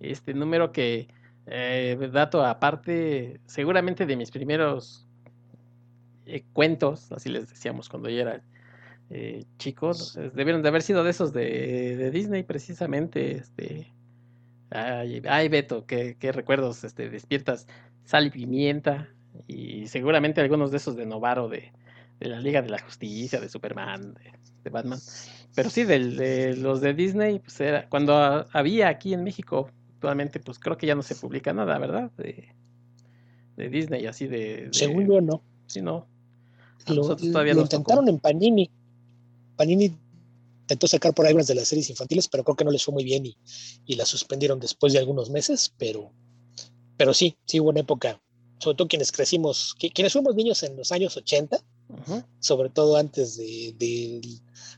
este número que eh, dato aparte, seguramente de mis primeros eh, cuentos, así les decíamos cuando yo era eh, chico, debieron de haber sido de esos de, Disney precisamente. Este, ay, Beto, qué, recuerdos este, despiertas sal y pimienta y seguramente algunos de esos de Novaro de, la Liga de la Justicia, de Superman, de, Batman. Pero sí, de los de Disney, pues era cuando había aquí en México actualmente pues creo que ya no se publica nada, ¿verdad? De, de Disney, así de, Según yo no. Sí, no. lo, todavía lo intentaron en Panini. Panini intentó sacar por ahí unas de las series infantiles, pero creo que no les fue muy bien y, y la suspendieron después de algunos meses, pero, pero sí, sí hubo una época, sobre todo quienes crecimos, quienes fuimos niños en los años 80, sobre todo antes de,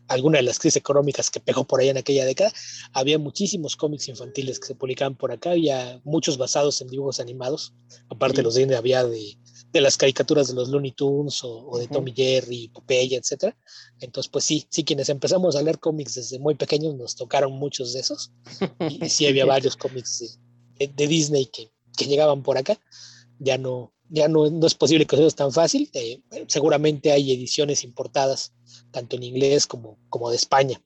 alguna de las crisis económicas que pegó por ahí en aquella década, había muchísimos cómics infantiles que se publicaban por acá, había muchos basados en dibujos animados, aparte de los de había de, de, las caricaturas de los Looney Tunes o, de Tommy Jerry, Popeye, etcétera. Entonces, pues sí, sí, quienes empezamos a leer cómics desde muy pequeños nos tocaron muchos de esos, y, sí había varios cómics de, de, Disney que, que llegaban por acá, ya no, ya no, no, es posible que sea tan fácil. Eh, seguramente hay ediciones importadas, tanto en inglés como, como de España,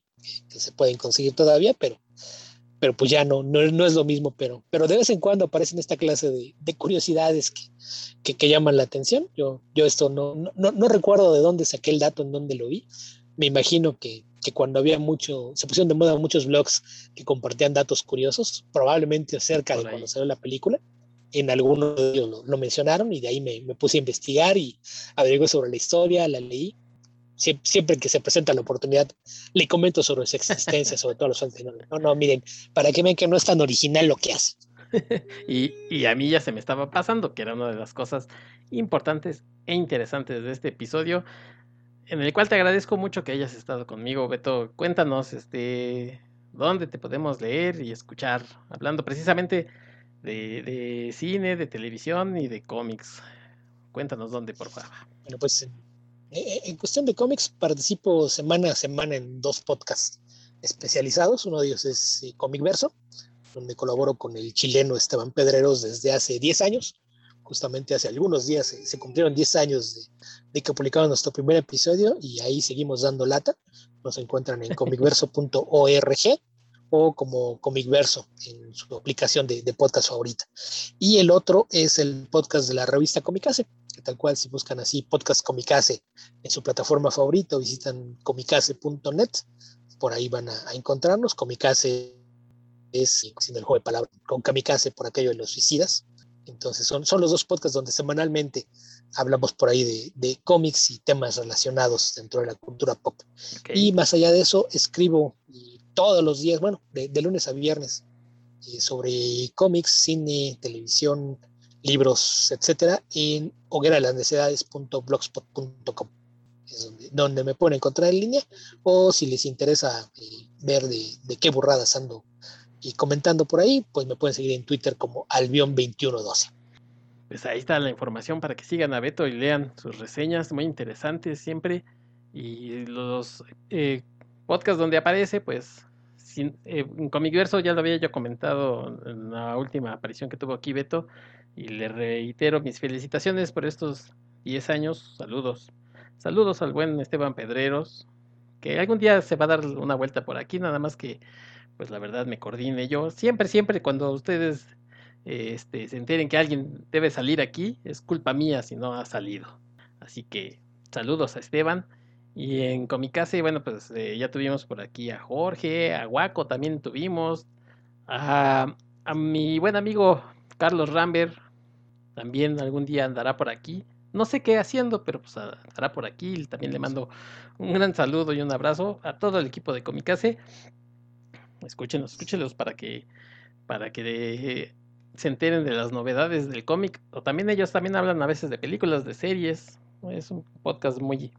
que se pueden conseguir todavía, pero, pero pues ya no, no, no es lo mismo. Pero, pero de vez en cuando aparecen esta clase de, de curiosidades que, que, que, llaman la atención. Yo, yo esto no, no, no, recuerdo de dónde saqué el dato, en dónde lo vi. Me imagino que, que cuando había mucho, se pusieron de moda muchos blogs que compartían datos curiosos, probablemente acerca de cuando salió la película en algunos de ellos lo, mencionaron y de ahí me, me, puse a investigar y averigué sobre la historia, la leí. siempre que se presenta la oportunidad, le comento sobre su existencia, sobre todo los fans. No, no, miren, para que vean que no es tan original lo que hace. y, y, a mí ya se me estaba pasando, que era una de las cosas importantes e interesantes de este episodio, en el cual te agradezco mucho que hayas estado conmigo, Beto. Cuéntanos, este, dónde te podemos leer y escuchar, hablando precisamente de, cine, de televisión y de cómics. Cuéntanos dónde, por favor. Bueno, pues en, cuestión de cómics participo semana a semana en dos podcasts especializados. Uno de ellos es eh, Comic Verso, donde colaboro con el chileno Esteban Pedreros desde hace 10 años. Justamente hace algunos días se, cumplieron 10 años de, de, que publicamos nuestro primer episodio y ahí seguimos dando lata. Nos encuentran en comicverso.org o como Comic Verso en su aplicación de, podcast favorita. Y el otro es el podcast de la revista Comicase, que tal cual si buscan así podcast Comicase en su plataforma favorita o visitan comicase.net, por ahí van a, encontrarnos. Comicase es sin el juego de palabras con Kamikaze por aquello de los suicidas. Entonces son, son los dos podcasts donde semanalmente hablamos por ahí de, de cómics y temas relacionados dentro de la cultura pop. Y más allá de eso, escribo todos los días, bueno, de, lunes a viernes, eh, sobre cómics, cine, televisión, libros, etcétera, en hogueralasnecesidades.blogspot.com. Es donde, donde, me pueden encontrar en línea, o si les interesa eh, ver de, qué burradas ando y comentando por ahí, pues me pueden seguir en Twitter como Albion2112. Pues ahí está la información para que sigan a Beto y lean sus reseñas, muy interesantes siempre. Y los eh, podcasts donde aparece, pues sin, eh, en Comicverso ya lo había yo comentado en la última aparición que tuvo aquí Beto y le reitero mis felicitaciones por estos 10 años. Saludos. Saludos al buen Esteban Pedreros, que algún día se va a dar una vuelta por aquí, nada más que pues la verdad me coordine yo. Siempre, siempre cuando ustedes este, se enteren que alguien debe salir aquí, es culpa mía si no ha salido. Así que saludos a Esteban. Y en Comicase, bueno, pues eh, ya tuvimos por aquí a Jorge, a Guaco también tuvimos, a, mi buen amigo Carlos Rambert, también algún día andará por aquí. No sé qué haciendo, pero pues andará por aquí. También le mando un gran saludo y un abrazo a todo el equipo de Comicase. Escúchenos, escúchenlos para que, para que se enteren de las novedades del cómic. O también ellos también hablan a veces de películas, de series. Es un podcast muy,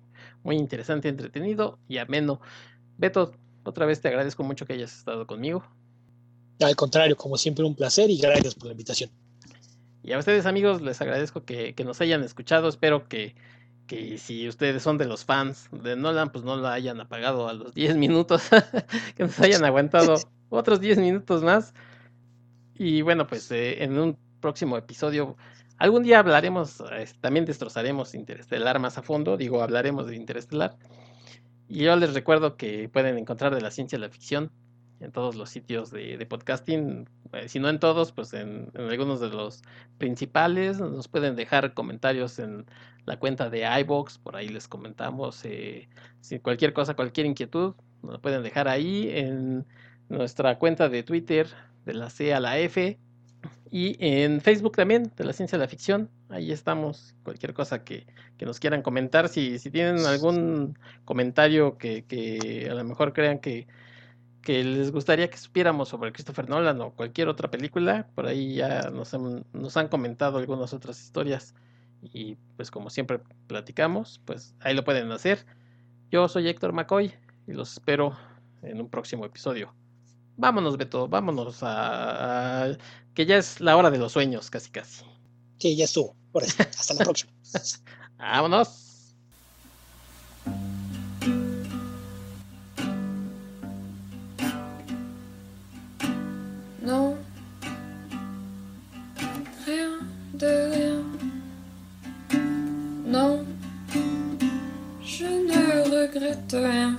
muy interesante, entretenido y ameno. Beto, otra vez te agradezco mucho que hayas estado conmigo. Al contrario, como siempre, un placer y gracias por la invitación. Y a ustedes, amigos, les agradezco que, nos hayan escuchado. Espero que, que, si ustedes son de los fans de Nolan, pues no la hayan apagado a los 10 minutos, que nos hayan aguantado otros 10 minutos más. Y bueno, pues eh, en un próximo episodio Algún día hablaremos, también destrozaremos Interestelar más a fondo, digo, hablaremos de Interestelar. Y yo les recuerdo que pueden encontrar de la ciencia y la ficción en todos los sitios de, podcasting, eh, si no en todos, pues en, algunos de los principales. Nos pueden dejar comentarios en la cuenta de iBox, por ahí les comentamos. Eh, si cualquier cosa, cualquier inquietud, nos pueden dejar ahí en nuestra cuenta de Twitter de la C a la F y en Facebook también, de la ciencia de la ficción. Ahí estamos. Cualquier cosa que, que nos quieran comentar. Si, si tienen algún comentario que, que a lo mejor crean que, que les gustaría que supiéramos sobre Christopher Nolan o cualquier otra película, por ahí ya nos han, nos han comentado algunas otras historias. Y pues como siempre platicamos, pues ahí lo pueden hacer. Yo soy Héctor McCoy y los espero en un próximo episodio vámonos, Beto, vámonos a, que ya es la hora de los sueños, casi casi. Sí, ya estuvo. Por eso. Hasta la próxima. vámonos. No, rien de rien. Non, je ne regrette rien,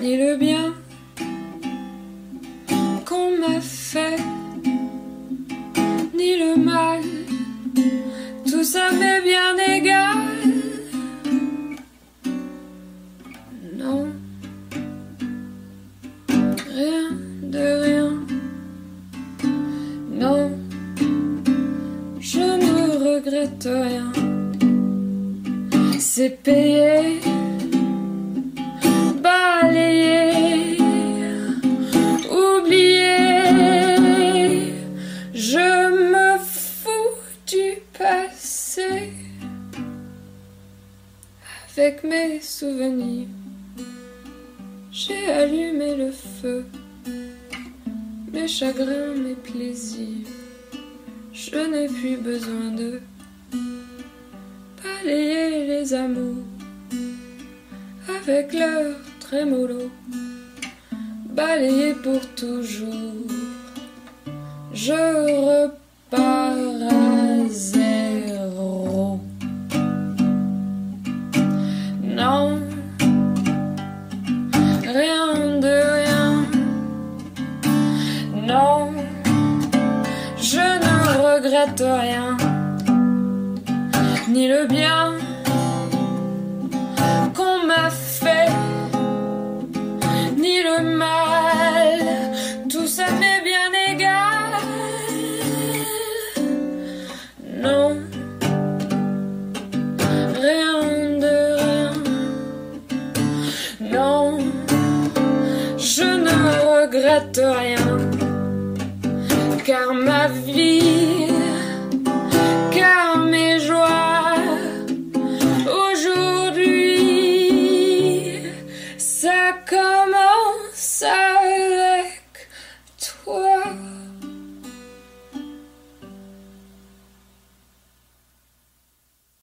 ni le bien.